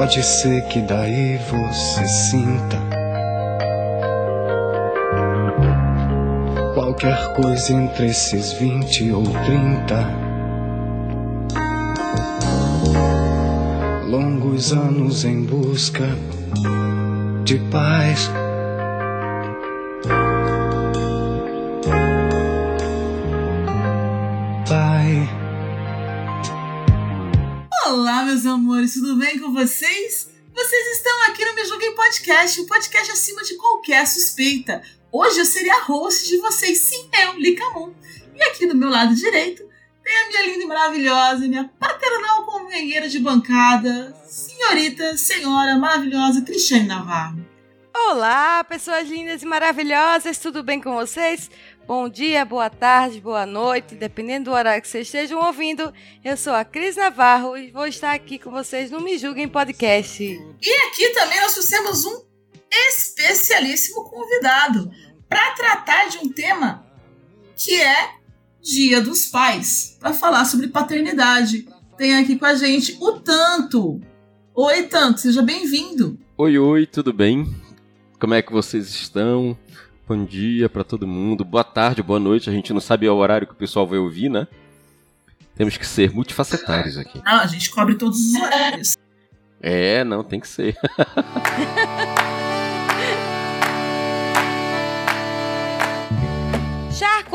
Pode ser que daí você sinta qualquer coisa entre esses vinte ou trinta longos anos em busca de paz. Podcast, um podcast acima de qualquer suspeita. Hoje eu serei a host de vocês, sim, eu, Licamun. E aqui do meu lado direito tem a minha linda e maravilhosa, minha paternal companheira de bancada, senhorita, senhora maravilhosa Cristiane Navarro. Olá, pessoas lindas e maravilhosas, tudo bem com vocês? Bom dia, boa tarde, boa noite, dependendo do horário que vocês estejam ouvindo. Eu sou a Cris Navarro e vou estar aqui com vocês no Me Julguem Podcast. E aqui também nós trouxemos um especialíssimo convidado para tratar de um tema que é Dia dos Pais, para falar sobre paternidade. Tem aqui com a gente o Tanto. Oi, Tanto, seja bem-vindo. Oi, oi, tudo bem? Como é que vocês estão? Bom dia para todo mundo. Boa tarde, boa noite. A gente não sabe o horário que o pessoal vai ouvir, né? Temos que ser multifacetários aqui. Ah, a gente cobre todos os horários. É, não, tem que ser.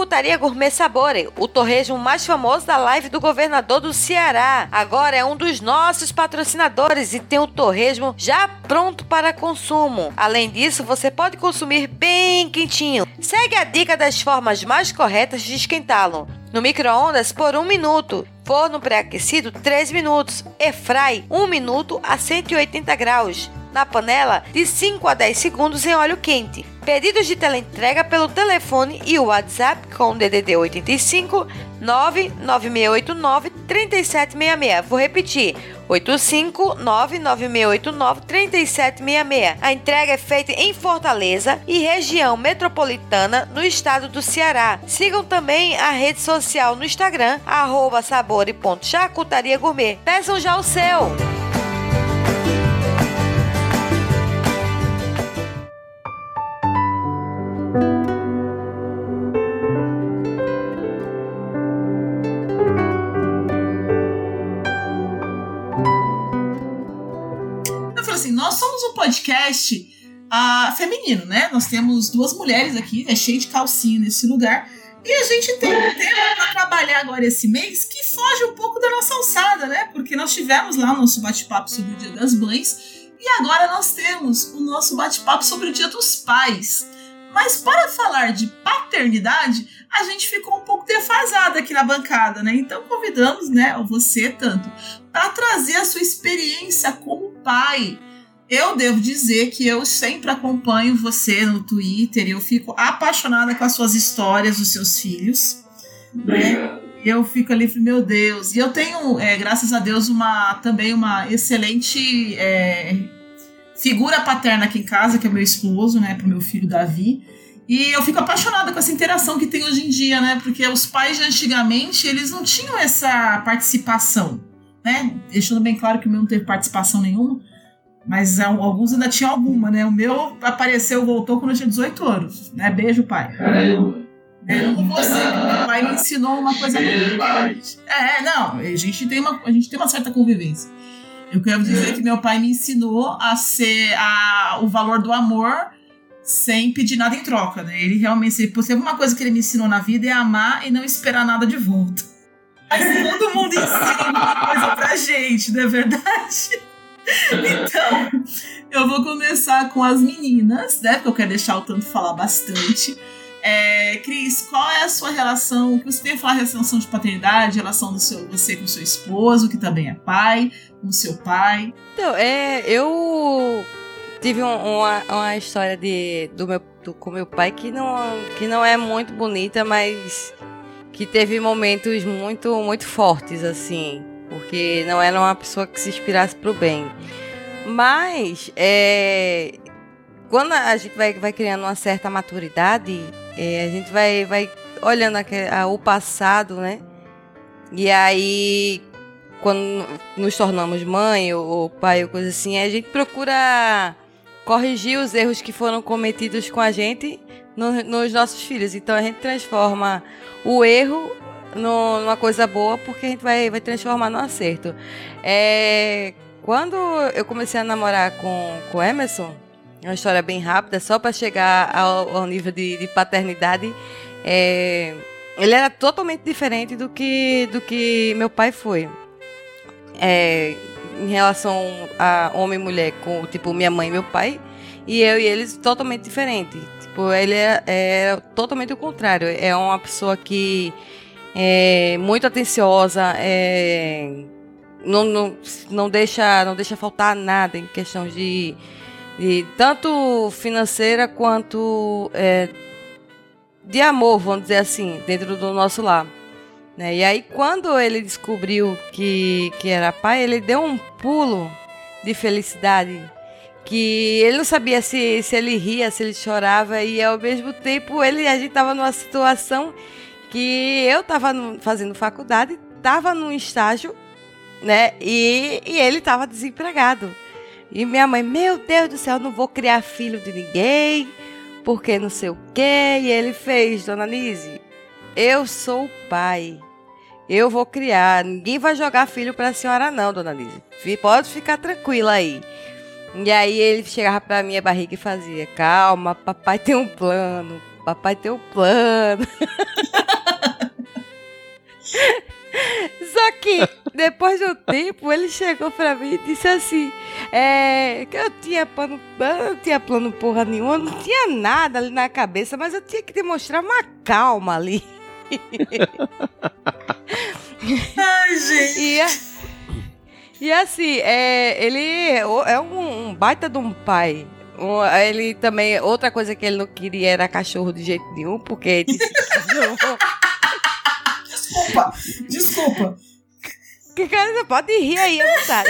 Charcutaria Gourmet Sabore, o torresmo mais famoso da live do governador do Ceará. Agora é um dos nossos patrocinadores e tem o torresmo já pronto para consumo. Além disso, você pode consumir bem quentinho. Segue a dica das formas mais corretas de esquentá-lo. No micro-ondas por 1 minuto. Forno pré-aquecido 3 minutos. Airfry 1 minuto a 180 graus. Na panela de 5 a 10 segundos em óleo quente. Pedidos de teleentrega pelo telefone e o WhatsApp com DDD 85 99689 3766. Vou repetir. 85 99689 3766. A entrega é feita em Fortaleza e região metropolitana no estado do Ceará. Sigam também a rede social no Instagram, arroba. Peçam já o seu! Eu falei assim, nós somos um podcast ah, feminino, né? Nós temos duas mulheres aqui, é cheio de calcinha nesse lugar. E a gente tem um tema para trabalhar agora esse mês que foge um pouco da nossa alçada, né? Porque nós tivemos lá o nosso bate-papo sobre o Dia das Mães e agora nós temos o nosso bate-papo sobre o Dia dos Pais. Mas para falar de paternidade, a gente ficou um pouco defasada aqui na bancada, né? Então convidamos, né, você tanto, para trazer a sua experiência como pai. Eu devo dizer que eu sempre acompanho você no Twitter e eu fico apaixonada com as suas histórias dos seus filhos. Né? Eu fico ali, meu Deus. E eu tenho, é, graças a Deus, uma também uma excelente é, figura paterna aqui em casa, que é meu esposo, né, pro meu filho Davi. E eu fico apaixonada com essa interação que tem hoje em dia, né? Porque os pais de antigamente, eles não tinham essa participação, né? Deixando bem claro que o meu não teve participação nenhuma, mas alguns ainda tinham alguma, né? O meu apareceu, voltou quando eu tinha 18 anos, né? Beijo, pai. Eu não vou ser, meu pai me ensinou uma coisa muito importante. É, não, a gente tem uma, a gente tem uma certa convivência. Eu quero dizer que meu pai me ensinou a ser a, o valor do amor sem pedir nada em troca, né? Ele realmente, se teve uma coisa que ele me ensinou na vida é amar e não esperar nada de volta. Mas todo mundo ensina uma coisa pra gente, não é verdade? Então, eu vou começar com as meninas, né? Porque eu quero deixar o tanto falar bastante. É, Cris, qual é a sua relação? O que você tem a falar relação de paternidade, relação do seu, você com seu esposo, que também é pai, com seu pai? Então, é, eu tive um, uma, uma história de, do meu, do, com meu pai que não, que não é muito bonita, mas que teve momentos muito, muito fortes, assim. Porque não era uma pessoa que se inspirasse pro bem. Mas, é, quando a gente vai, vai criando uma certa maturidade, é, a gente vai, vai olhando a, o passado, né? E aí, quando nos tornamos mãe ou, ou pai ou coisa assim, a gente procura corrigir os erros que foram cometidos com a gente no, nos nossos filhos. Então a gente transforma o erro no, numa coisa boa porque a gente vai, vai transformar no acerto. É, quando eu comecei a namorar com o Emerson, uma história bem rápida, só para chegar ao, ao, nível de, de paternidade. É, ele era totalmente diferente do que, do que meu pai foi. É, em relação a homem e mulher, com tipo minha mãe e meu pai, e eu e eles totalmente diferente. Tipo, ele é, é totalmente o contrário. É uma pessoa que é muito atenciosa, é, não, não, não, deixa, não deixa faltar nada em questão de de tanto financeira quanto é, de amor, vamos dizer assim, dentro do nosso lar. Né? E aí, quando ele descobriu que, que era pai, ele deu um pulo de felicidade. Que ele não sabia se, se ele ria, se ele chorava, e ao mesmo tempo ele, a gente estava numa situação que eu estava fazendo faculdade, estava num estágio, né? E, e ele estava desempregado. E minha mãe, meu Deus do céu, não vou criar filho de ninguém, porque não sei o quê. E ele fez, dona Nise, eu sou o pai. Eu vou criar. Ninguém vai jogar filho para a senhora, não, dona Nise. Pode ficar tranquila aí. E aí ele chegava para minha barriga e fazia: Calma, papai tem um plano. Papai tem um plano. Só que depois de um tempo ele chegou pra mim e disse assim: é, que eu tinha plano, eu não tinha plano porra nenhuma, não tinha nada ali na cabeça, mas eu tinha que demonstrar uma calma ali. Ai, gente. E, e assim, é, ele é um, um baita de um pai. ele também, outra coisa que ele não queria era cachorro de jeito nenhum, porque disse que não. Desculpa, desculpa. Que cara, pode rir aí à vontade.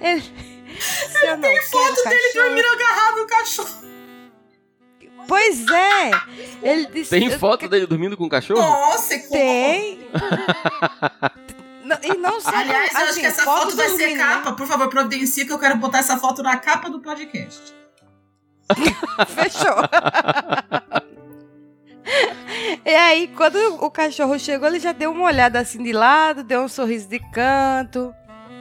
ele, ele tem foto dele dormindo agarrado no cachorro. Pois é. Ele disse, tem foto eu... dele dormindo com o cachorro? Nossa, tem. e não só Aliás, eu assim, acho que essa foto, foto vai ser capa. Por favor, providencia que eu quero botar essa foto na capa do podcast. Fechou. E aí, quando o cachorro chegou, ele já deu uma olhada assim de lado, deu um sorriso de canto.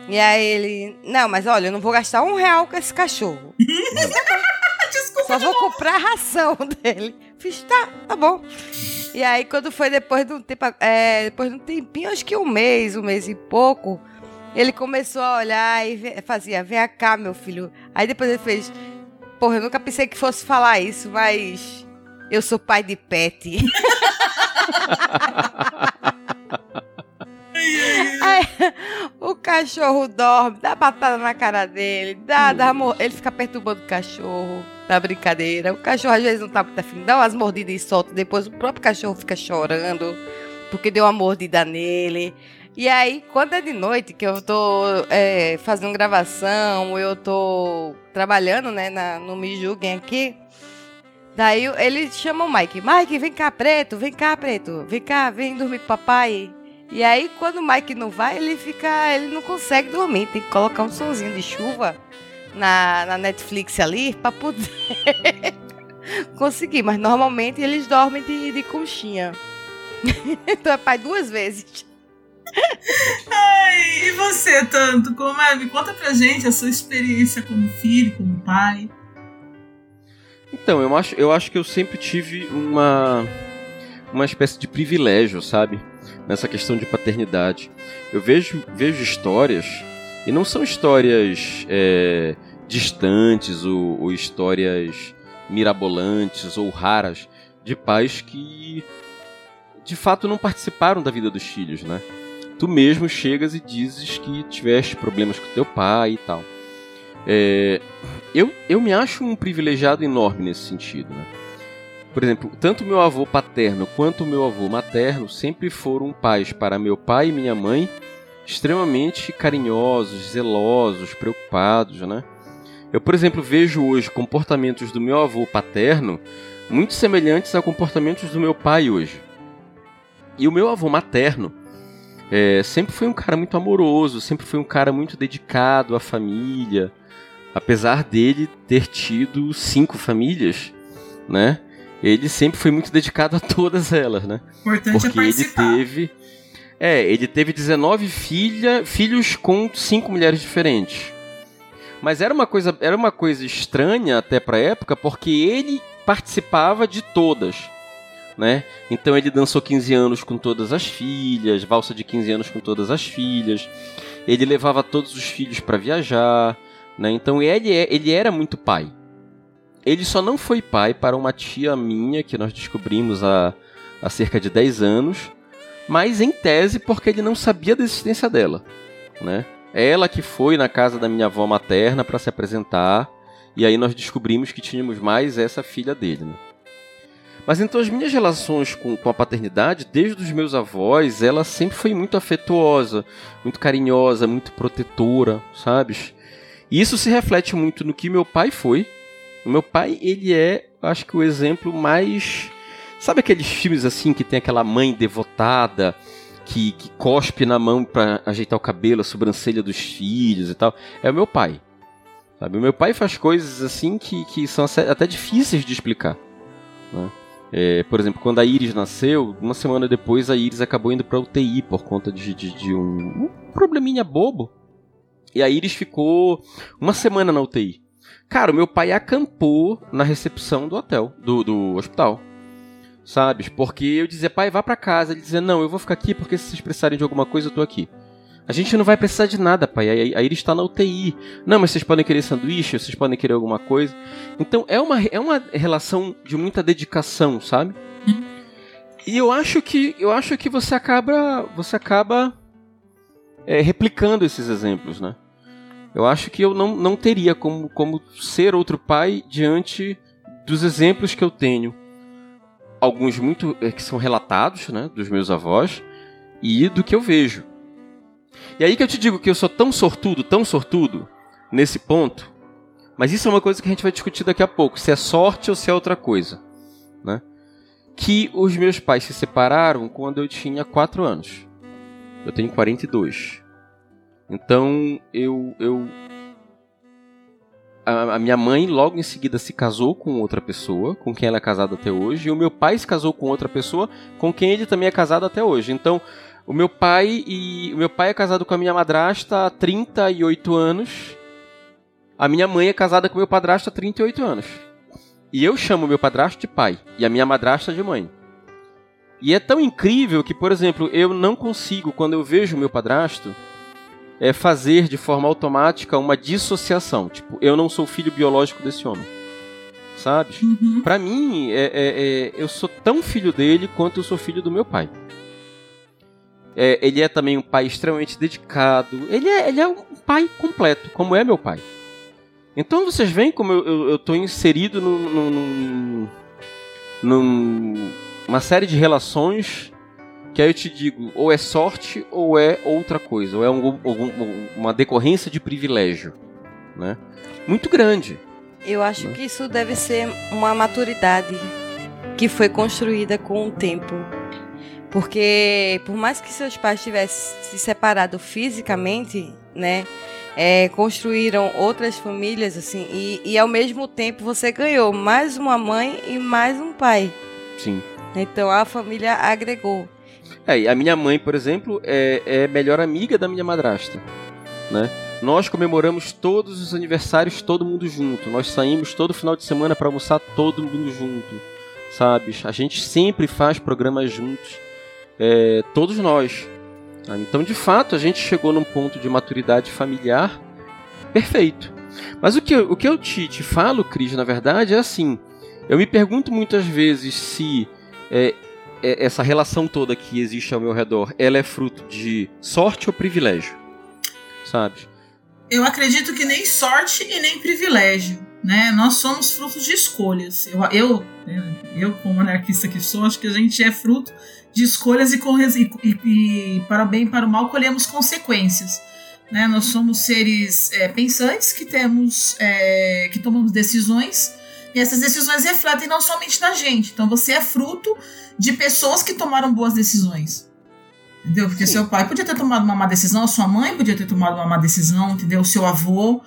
E aí ele. Não, mas olha, eu não vou gastar um real com esse cachorro. Desculpa, Só vou comprar a ração dele. Fiz, tá, tá bom. E aí, quando foi depois de um tempo, é, depois de um tempinho, acho que um mês, um mês e pouco, ele começou a olhar e fazia, vem cá, meu filho. Aí depois ele fez, porra, eu nunca pensei que fosse falar isso, mas eu sou pai de pet. Aí, o cachorro dorme, dá batata na cara dele, dá, dá, ele fica perturbando o cachorro, dá brincadeira. O cachorro às vezes não tá muito afim, dá umas mordidas e solta, depois o próprio cachorro fica chorando porque deu uma mordida nele. E aí, quando é de noite, que eu tô é, fazendo gravação, eu tô trabalhando, né, na, no Me Julguem aqui, Daí ele chama o Mike. Mike, vem cá, preto, vem cá, preto. Vem cá, vem dormir com papai. E aí, quando o Mike não vai, ele fica. Ele não consegue dormir. Tem que colocar um sonzinho de chuva na, na Netflix ali pra poder. conseguir, mas normalmente eles dormem de, de conchinha. então é pai duas vezes. Ai, e você, tanto? Como é? Me conta pra gente a sua experiência como filho, como pai. Então, eu acho, eu acho que eu sempre tive uma, uma espécie de privilégio, sabe? Nessa questão de paternidade. Eu vejo, vejo histórias, e não são histórias é, distantes ou, ou histórias mirabolantes ou raras, de pais que de fato não participaram da vida dos filhos, né? Tu mesmo chegas e dizes que tiveste problemas com teu pai e tal. É, eu, eu me acho um privilegiado enorme nesse sentido. Né? Por exemplo, tanto meu avô paterno quanto meu avô materno sempre foram pais para meu pai e minha mãe extremamente carinhosos, zelosos, preocupados, né? Eu, por exemplo, vejo hoje comportamentos do meu avô paterno muito semelhantes a comportamentos do meu pai hoje. E o meu avô materno é, sempre foi um cara muito amoroso, sempre foi um cara muito dedicado à família, apesar dele ter tido cinco famílias, né? Ele sempre foi muito dedicado a todas elas, né? Importante Porque é ele teve. É, ele teve 19 filha, filhos com cinco mulheres diferentes. Mas era uma coisa, era uma coisa estranha até pra época, porque ele participava de todas. Né? Então ele dançou 15 anos com todas as filhas, valsa de 15 anos com todas as filhas. Ele levava todos os filhos para viajar, né? Então ele, é, ele era muito pai. Ele só não foi pai para uma tia minha que nós descobrimos há, há cerca de 10 anos, mas em tese porque ele não sabia da existência dela, né? Ela que foi na casa da minha avó materna para se apresentar, e aí nós descobrimos que tínhamos mais essa filha dele, né? Mas então as minhas relações com, com a paternidade, desde os meus avós, ela sempre foi muito afetuosa, muito carinhosa, muito protetora, sabes? E isso se reflete muito no que meu pai foi. O meu pai, ele é, acho que o exemplo mais. Sabe aqueles filmes assim que tem aquela mãe devotada, que, que cospe na mão para ajeitar o cabelo, a sobrancelha dos filhos e tal? É o meu pai. Sabe? O meu pai faz coisas assim que, que são até difíceis de explicar. Né? É, por exemplo, quando a Iris nasceu, uma semana depois a Iris acabou indo para UTI por conta de, de, de um, um probleminha bobo. E a Iris ficou uma semana na UTI. Cara, o meu pai acampou na recepção do hotel, do, do hospital. Sabes? Porque eu dizia, pai, vá para casa. Ele dizia, não, eu vou ficar aqui porque se vocês precisarem de alguma coisa, eu tô aqui. A gente não vai precisar de nada, pai. A Iris está na UTI. Não, mas vocês podem querer sanduíche, vocês podem querer alguma coisa. Então é uma, é uma relação de muita dedicação, sabe? E eu acho que eu acho que você acaba você acaba é, replicando esses exemplos, né? Eu acho que eu não, não teria como, como ser outro pai diante dos exemplos que eu tenho. Alguns muito é, que são relatados, né, dos meus avós e do que eu vejo. E aí que eu te digo que eu sou tão sortudo, tão sortudo nesse ponto. Mas isso é uma coisa que a gente vai discutir daqui a pouco, se é sorte ou se é outra coisa, né? Que os meus pais se separaram quando eu tinha 4 anos. Eu tenho 42. Então, eu eu a, a minha mãe logo em seguida se casou com outra pessoa, com quem ela é casada até hoje, e o meu pai se casou com outra pessoa, com quem ele também é casado até hoje. Então, o meu pai e o meu pai é casado com a minha madrasta há 38 anos. A minha mãe é casada com meu padrasto há 38 anos. E eu chamo meu padrasto de pai e a minha madrasta de mãe. E é tão incrível que, por exemplo, eu não consigo, quando eu vejo meu padrasto, é fazer de forma automática uma dissociação. Tipo, eu não sou filho biológico desse homem. Sabe? Uhum. Pra mim, é, é, é, eu sou tão filho dele quanto eu sou filho do meu pai. É, ele é também um pai extremamente dedicado. Ele é, ele é um pai completo, como é meu pai. Então vocês veem como eu, eu, eu tô inserido num, num, num, num- uma série de relações que aí eu te digo, ou é sorte ou é outra coisa, ou é um- algum- uma decorrência de privilégio, né? Muito grande. Eu acho que isso deve ser uma maturidade que foi construída com o tempo. Porque por mais que seus pais tivessem se separado fisicamente, né? é, construíram outras famílias, assim, e, e ao mesmo tempo você ganhou mais uma mãe e mais um pai. Sim. Então a família agregou. É, a minha mãe, por exemplo, é, é melhor amiga da minha madrasta, né? Nós comemoramos todos os aniversários, todo mundo junto. Nós saímos todo final de semana para almoçar todo mundo junto, sabe? A gente sempre faz programas juntos, é, todos nós. tá? Então, de fato, a gente chegou num ponto de maturidade familiar perfeito. Mas o que, o que eu te, te falo, Cris, na verdade, é assim. Eu me pergunto muitas vezes se é, essa relação toda que existe ao meu redor, ela é fruto de sorte ou privilégio, sabe? Eu acredito que nem sorte e nem privilégio, né? Nós somos frutos de escolhas. Eu, eu, eu como anarquista que sou, acho que a gente é fruto de escolhas e, e, e- e para o bem e para o mal colhemos consequências. Né? Nós somos seres é, pensantes que temos, é, que tomamos decisões e essas decisões refletem não somente na gente. Então você é fruto de pessoas que tomaram boas decisões. Entendeu? Porque Sim. seu pai podia ter tomado uma má decisão, a sua mãe podia ter tomado uma má decisão, entendeu? O seu avô.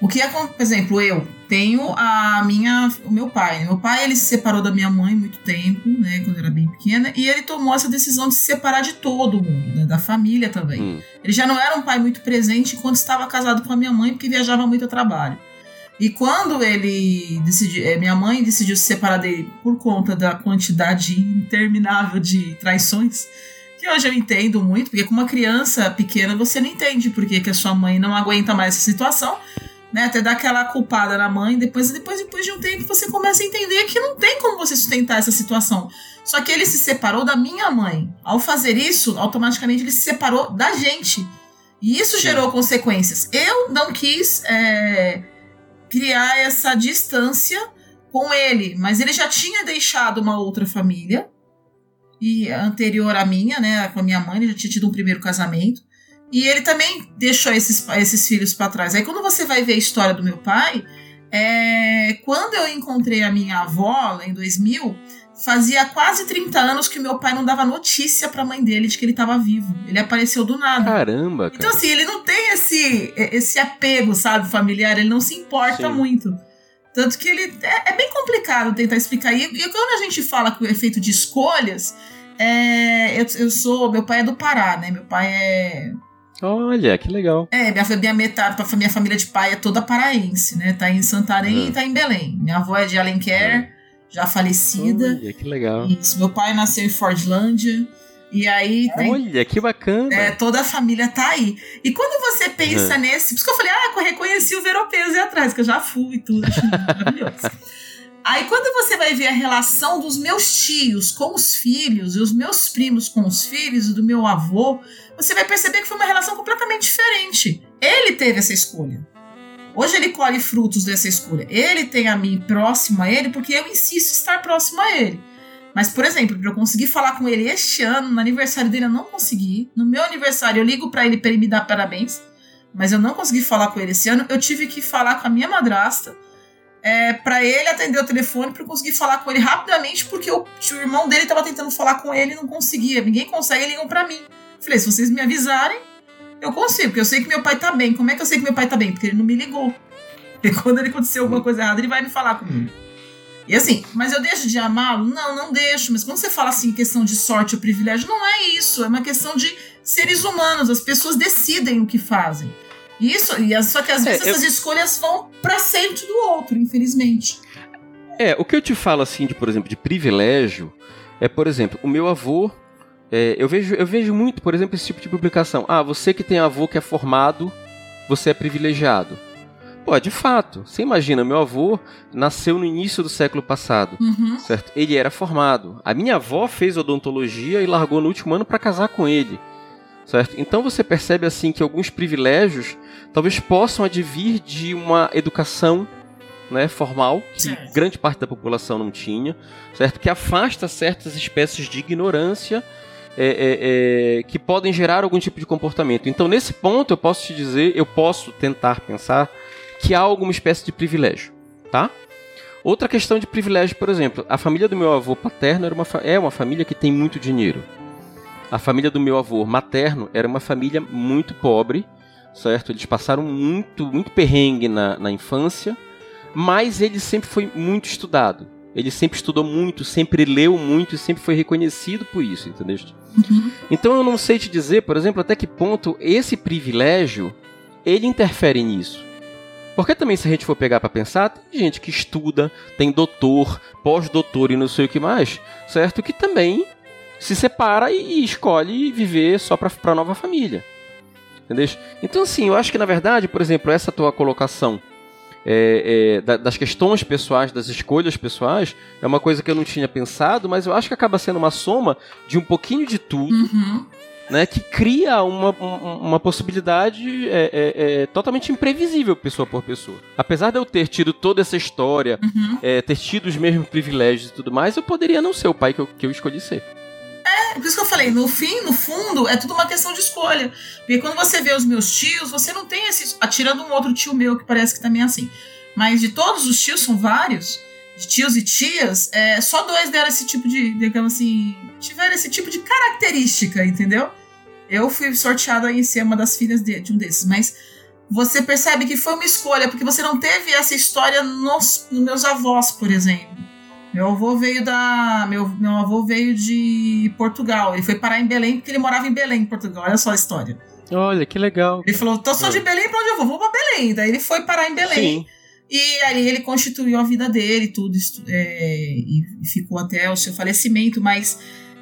O que é, por exemplo, eu tenho a minha, o meu pai. Meu pai ele se separou da minha mãe muito tempo, né, quando eu era bem pequena, e ele tomou essa decisão de se separar de todo mundo, né, da família também. Hum. Ele já não era um pai muito presente enquanto estava casado com a minha mãe, porque viajava muito a trabalho. E quando ele decidiu, eh, minha mãe decidiu se separar dele por conta da quantidade interminável de traições, que hoje eu entendo muito, porque com uma criança pequena você não entende por que que a sua mãe não aguenta mais essa situação, né? Até dar aquela culpada na mãe, depois, depois, depois de um tempo você começa a entender que não tem como você sustentar essa situação. Só que ele se separou da minha mãe. Ao fazer isso, automaticamente ele se separou da gente. E isso Sim. gerou consequências. Eu não quis é, criar essa distância com ele, mas ele já tinha deixado uma outra família e anterior à minha, né, com a minha mãe, ele já tinha tido um primeiro casamento. E ele também deixou esses, esses filhos para trás. Aí quando você vai ver a história do meu pai, é, quando eu encontrei a minha avó em 2000, fazia quase 30 anos que o meu pai não dava notícia para a mãe dele de que ele estava vivo. Ele apareceu do nada. Caramba, Então, cara. assim, ele não tem esse, esse apego, sabe, familiar, ele não se importa Sim. muito. Tanto que ele é, é bem complicado tentar explicar. E, e quando a gente fala que o efeito de escolhas, é, eu, eu sou. Meu pai é do Pará, né? Meu pai é. Olha, que legal. É, minha, minha metade, pra- minha família de pai é toda paraense, né? Tá em Santarém Uhum. e tá em Belém. Minha avó é de Alenquer, já falecida. Olha, que legal. Isso, meu pai nasceu em Fordlândia. E aí tem Olha, que bacana. é, toda a família tá aí. E quando você pensa Uhum. nesse. Por isso que eu falei, ah, eu reconheci os europeus aí atrás, que eu já fui e tudo, maravilhoso. Aí quando você vai ver a relação dos meus tios com os filhos e os meus primos com os filhos e do meu avô, você vai perceber que foi uma relação completamente diferente. Ele teve essa escolha. Hoje ele colhe frutos dessa escolha. Ele tem a mim próximo a ele porque eu insisto em estar próximo a ele. Mas, por exemplo, para eu conseguir falar com ele este ano, no aniversário dele, eu não consegui. No meu aniversário, eu ligo para ele para ele me dar parabéns, mas eu não consegui falar com ele esse ano. Eu tive que falar com a minha madrasta é, para ele atender o telefone para eu conseguir falar com ele rapidamente, porque o, o irmão dele estava tentando falar com ele e não conseguia. Ninguém consegue, ligam para mim. Falei, se vocês me avisarem, eu consigo, porque eu sei que meu pai tá bem. Como é que eu sei que meu pai tá bem? Porque ele não me ligou. E quando ele acontecer alguma coisa errada, ele vai me falar comigo. E assim, mas eu deixo de amá-lo? Não, não deixo. Mas quando você fala assim, questão de sorte ou privilégio, não é isso. É uma questão de seres humanos. As pessoas decidem o que fazem. Isso, e só que às É, vezes eu- essas escolhas vão pra sempre do outro, infelizmente. É, o que eu te falo assim de, por exemplo, de privilégio é, por exemplo, o meu avô. É, eu, vejo, eu vejo muito, por exemplo, esse tipo de publicação. Ah, você que tem avô que é formado, você é privilegiado. Pô, de fato. Você imagina, meu avô nasceu no início do século passado, Uhum. certo? Ele era formado. A minha avó fez odontologia e largou no último ano para casar com ele. Certo? Então você percebe assim que alguns privilégios talvez possam advir de uma educação né, formal que Certo. grande parte da população não tinha, certo? Que afasta certas espécies de ignorância é, é, é, que podem gerar algum tipo de comportamento. Então, nesse ponto, eu posso te dizer, eu posso tentar pensar que há alguma espécie de privilégio, tá? Outra questão de privilégio, por exemplo, a família do meu avô paterno era uma é uma família que tem muito dinheiro. A família do meu avô materno era uma família muito pobre, certo? Eles passaram muito, muito perrengue na, na infância, mas ele sempre foi muito estudado. Ele sempre estudou muito, sempre leu muito e sempre foi reconhecido por isso, entendeu? Uhum. Então eu não sei te dizer, por exemplo, até que ponto esse privilégio ele interfere nisso. Porque também se a gente for pegar para pensar, tem gente que estuda, tem doutor, pós-doutor e não sei o que mais, certo? Que também se separa e, escolhe viver só para a nova família. Entendeu? Então, assim, eu acho que na verdade, por exemplo, essa tua colocação é, é, das questões pessoais, das escolhas pessoais, é uma coisa que eu não tinha pensado, mas eu acho que acaba sendo uma soma de um pouquinho de tudo, Uhum. né, que cria uma, um- uma possibilidade é, é, é, totalmente imprevisível pessoa por pessoa. Apesar de eu ter tido toda essa história, Uhum. é, ter tido os mesmos privilégios e tudo mais, eu poderia não ser o pai que eu, que eu escolhi ser. Por isso que eu falei, no fim, no fundo, é tudo uma questão de escolha. Porque quando você vê os meus tios, você não tem esse. Atirando um outro tio meu que parece que também é assim. Mas de todos os tios, são vários, de tios e tias, é, só dois deram esse tipo de. digamos assim. tiveram esse tipo de característica, entendeu? Eu fui sorteada em ser uma das filhas de, de um desses, mas você percebe que foi uma escolha, porque você não teve essa história nos, nos meus avós, por exemplo. Meu avô veio da. Meu, meu avô veio de Portugal. Ele foi parar em Belém porque ele morava em Belém, em Portugal. Olha só a história. Olha, que legal. Ele falou: tô só de Belém pra onde eu vou? Vou pra Belém. Daí ele foi parar em Belém. Sim. E aí ele constituiu a vida dele, tudo, é, e ficou até o seu falecimento, mas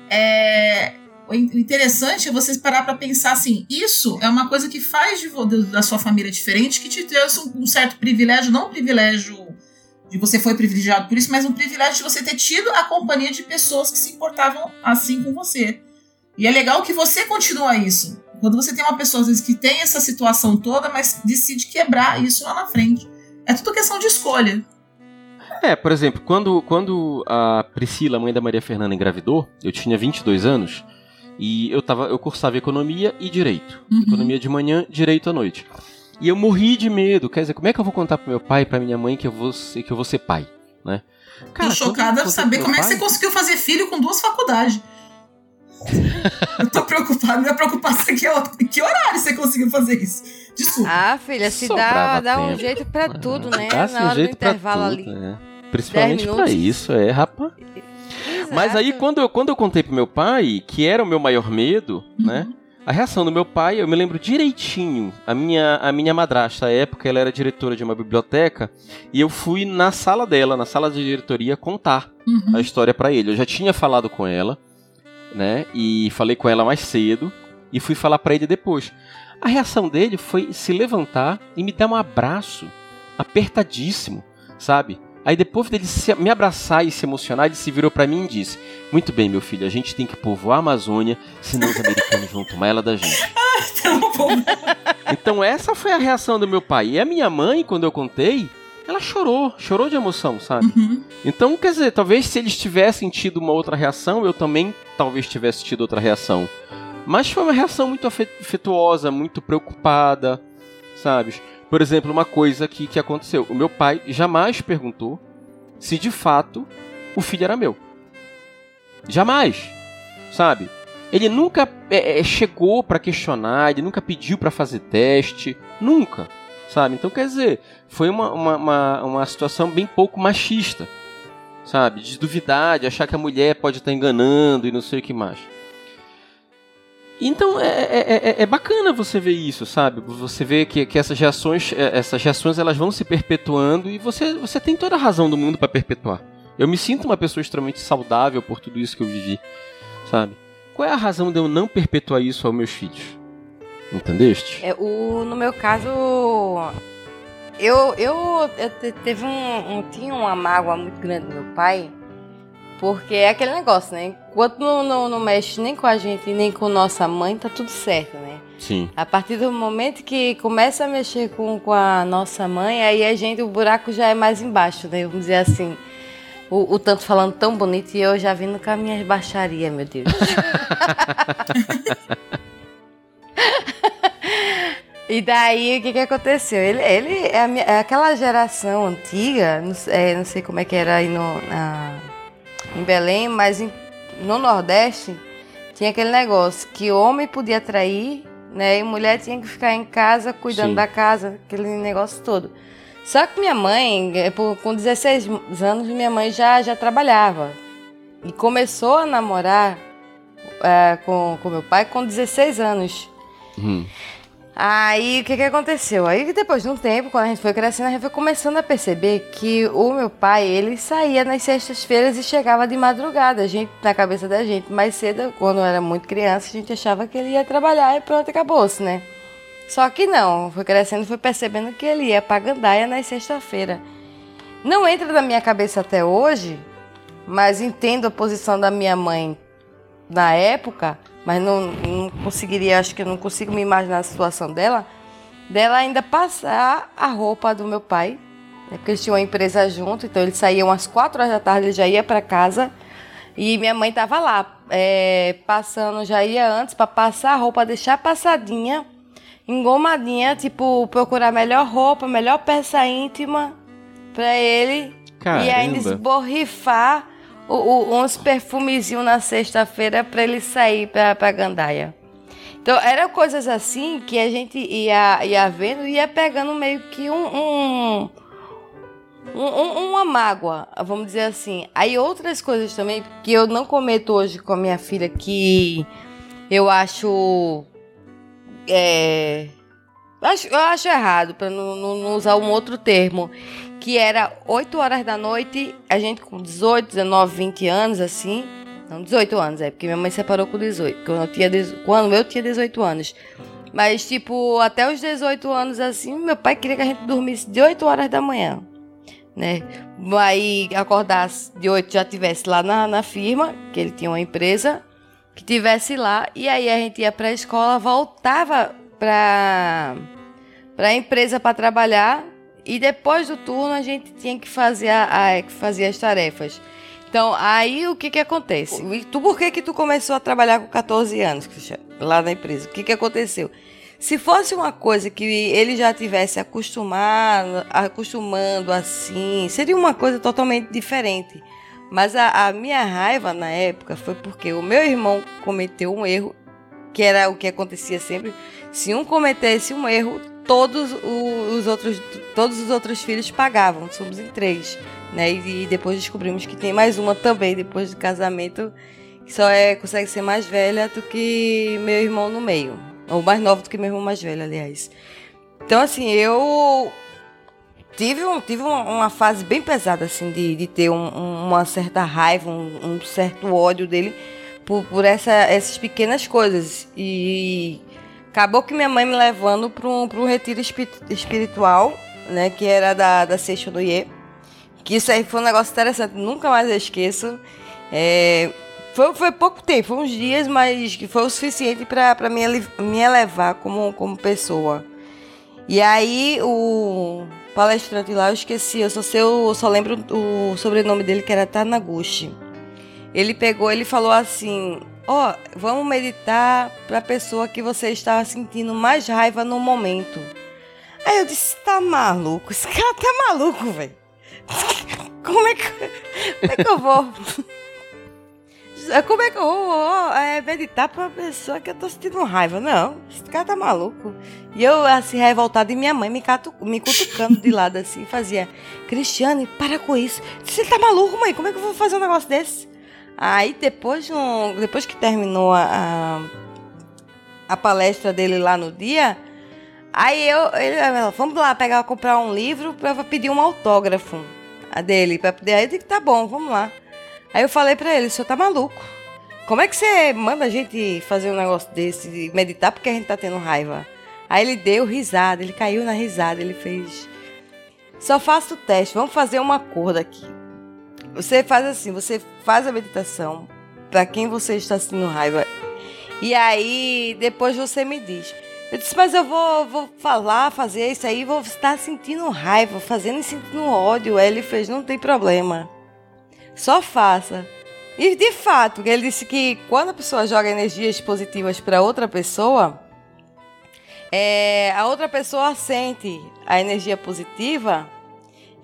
é, o in- o interessante é você parar pra pensar assim, isso é uma coisa que faz de, da sua família diferente, que te trouxe um, um certo privilégio, não um privilégio de você foi privilegiado por isso, mas um privilégio de você ter tido a companhia de pessoas que se importavam assim com você. E é legal que você continua isso. Quando você tem uma pessoa, às vezes, que tem essa situação toda, mas decide quebrar isso lá na frente. É tudo questão de escolha. É, por exemplo, quando, quando a Priscila, mãe da Maria Fernanda, engravidou, eu tinha 22 anos e eu, tava, eu cursava economia e direito. Uhum. Economia de manhã, direito à noite. E eu morri de medo. Quer dizer, como é que eu vou contar pro meu pai e pra minha mãe que eu vou ser, que eu vou ser pai, né? Tô quando eu chocada de saber como é meu que você pai- conseguiu fazer filho com duas faculdades. Eu tô preocupada, minha preocupação é que, hor- que horário você conseguiu fazer isso. Desculpa. Ah, filha, se dá, Sobrava dá um jeito pra tudo, né? Dá-se Na um hora do jeito pra intervalo tudo, ali. né? Principalmente pra isso, é, rapaz. Mas aí, Exato. quando eu, quando eu contei pro meu pai, que era o meu maior medo, né? A reação do meu pai, eu me lembro direitinho. A minha, a minha madrasta, à época, ela era diretora de uma biblioteca. E eu fui na sala dela, na sala de diretoria, contar Uhum. a história pra ele. Eu já tinha falado com ela, né? E falei com ela mais cedo. E fui falar pra ele depois. A reação dele foi se levantar e me dar um abraço apertadíssimo, sabe? Aí depois dele se- me abraçar e se emocionar, ele se virou pra mim e disse: Muito bem, meu filho, a gente tem que povoar a Amazônia, senão os americanos vão tomar ela da gente. Então, bom, Então essa foi a reação do meu pai. E a minha mãe, quando eu contei, ela chorou, chorou de emoção, sabe? Uhum. Então, quer dizer, talvez se eles tivessem tido uma outra reação, eu também talvez tivesse tido outra reação. Mas foi uma reação muito afe- afetuosa, muito preocupada, sabe? Por exemplo, uma coisa que, que aconteceu. O meu pai jamais perguntou se de fato o filho era meu. Jamais, sabe? Ele nunca é, é, chegou pra questionar, ele nunca pediu pra fazer teste, nunca, sabe? Então, quer dizer, foi uma, uma, uma, uma situação bem pouco machista, sabe? De duvidar, de achar que a mulher pode estar enganando e não sei o que mais. Então é, é, é- é bacana você ver isso, sabe? Você vê que, que essas reações, é, essas reações elas vão se perpetuando e você, você tem toda a razão do mundo para perpetuar. Eu me sinto uma pessoa extremamente saudável por tudo isso que eu vivi, sabe? Qual é a razão de eu não perpetuar isso aos meus filhos? Entendeste? É, o, no meu caso, eu, eu, eu te- teve um, um- tinha uma mágoa muito grande do meu pai, porque é aquele negócio, né? Enquanto não, não, não mexe nem com a gente, nem com nossa mãe, tá tudo certo, né? Sim. A partir do momento que começa a mexer com, com a nossa mãe, aí a gente, o buraco já é mais embaixo, né? Vamos dizer assim. O, o tanto falando tão bonito e eu já vindo com as minhas baixarias, meu Deus. E daí, o que que aconteceu? Ele, ele é, a minha- é aquela geração antiga, não, é, não sei como é que era aí no, na- em Belém, mas em- no Nordeste tinha aquele negócio que homem podia trair, né? E mulher tinha que ficar em casa cuidando Sim. da casa, aquele negócio todo. Só que minha mãe, por- com 16 anos, minha mãe já, já trabalhava. E começou a namorar eh, com, com meu pai com 16 anos. Hum. Aí o que, que aconteceu? Aí depois de um tempo, quando a gente foi crescendo, a gente foi começando a perceber que o meu pai, ele saía nas sextas-feiras e chegava de madrugada. A gente, na cabeça da gente, mais cedo, quando eu era muito criança, a gente achava que ele ia trabalhar e pronto, acabou-se, né? Só que não, foi crescendo foi percebendo que ele ia pra Gandaia nas sexta-feira. Não entra na minha cabeça até hoje, mas entendo a posição da minha mãe na época, mas não, não conseguiria, acho que eu não consigo me imaginar a situação dela, dela ainda passar a roupa do meu pai, né, porque eles tinham uma empresa junto, então eles saíam às quatro horas da tarde, ele já ia para casa, e minha mãe tava lá, é, passando, já ia antes para passar a roupa, deixar passadinha, engomadinha, tipo, procurar melhor roupa, melhor peça íntima para ele, e ainda Caramba. esborrifar o- o- uns perfumezinhos na sexta-feira para ele sair pra, pra Gandaia. Então, eram coisas assim que a gente ia, ia vendo e ia pegando meio que um, um, um- um- uma mágoa, vamos dizer assim. Aí outras coisas também que eu não cometo hoje com a minha filha que eu acho. É, acho- eu acho errado, para não, não- não usar um outro termo. Que era 8 horas da noite, a gente com 18, 19, 20 anos, assim. Não, 18 anos, é, porque minha mãe separou com 18. Quando eu tinha, quando eu tinha 18 anos. Mas, tipo, até os 18 anos, assim, meu pai queria que a gente dormisse de 8 horas da manhã. Né? Aí acordasse de 8 já tivesse lá na, na firma, que ele tinha uma empresa, que tivesse lá, e aí a gente ia pra escola, voltava pra, pra empresa para trabalhar, e depois do turno a gente tinha que fazer, a, a- fazer as tarefas. Então, aí o que que acontece? E tu, por que que tu começou a trabalhar com 14 anos, Cristiano, lá na empresa? O que que aconteceu? Se fosse uma coisa que ele já tivesse acostumado, acostumando assim, seria uma coisa totalmente diferente. Mas a, a minha raiva na época foi porque o meu irmão cometeu um erro, que era o que acontecia sempre. Se um cometesse um erro, todos os outros, todos os outros filhos pagavam. Somos em três, né? E, depois descobrimos que tem mais uma também depois do casamento, que só é consegue ser mais velha do que meu irmão no meio, ou mais nova do que meu irmão mais velho, aliás. Então assim, eu tive, um, tive uma, fase bem pesada, assim, de, de ter um- uma certa raiva, um, um certo ódio dele por, por essa, essas pequenas coisas. E acabou que minha mãe me levando para um, um retiro espi- espiritual, né, que era da, da Seixo do Iê. Que isso aí foi um negócio interessante, nunca mais eu esqueço. É, foi, foi pouco tempo, foi uns dias, mas foi o suficiente para me, me elevar como, como pessoa. E aí o palestrante lá, eu esqueci, eu só, sei, eu só lembro o sobrenome dele que era Tanaguchi. Ele pegou, ele falou assim: "Ó, vamos meditar para a pessoa que você está sentindo mais raiva no momento". Aí eu disse: "Tá maluco? Esse cara tá maluco, velho. Como é que como é que eu vou como é que eu vou é, meditar pra pessoa que eu tô sentindo raiva? Não, esse cara tá maluco. E eu, assim, revoltada, e minha mãe me, catu, me cutucando de lado, assim, fazia: Cristiane, para com isso. Você tá maluco, mãe? Como é que eu vou fazer um negócio desse? Aí, depois, de um- depois que terminou a, a, palestra dele lá no dia, aí eu, ele, ela, vamos lá pegar, comprar um livro pra pedir um autógrafo a dele. Pra poder, aí eu digo: tá bom, vamos lá. Aí eu falei pra ele, o senhor tá maluco. Como é que você manda a gente fazer um negócio desse, de meditar porque a gente tá tendo raiva? Aí ele deu risada, ele caiu na risada, ele fez. Só faça o teste, vamos fazer um acordo aqui. Você faz assim, você faz a meditação pra quem você está sentindo raiva. E aí, depois você me diz. Eu disse, mas eu vou, vou falar, fazer isso aí, vou estar sentindo raiva, fazendo e sentindo ódio. Aí ele fez, não tem problema. Só faça. E de fato, ele disse que quando a pessoa joga energias positivas para outra pessoa, é, a outra pessoa sente a energia positiva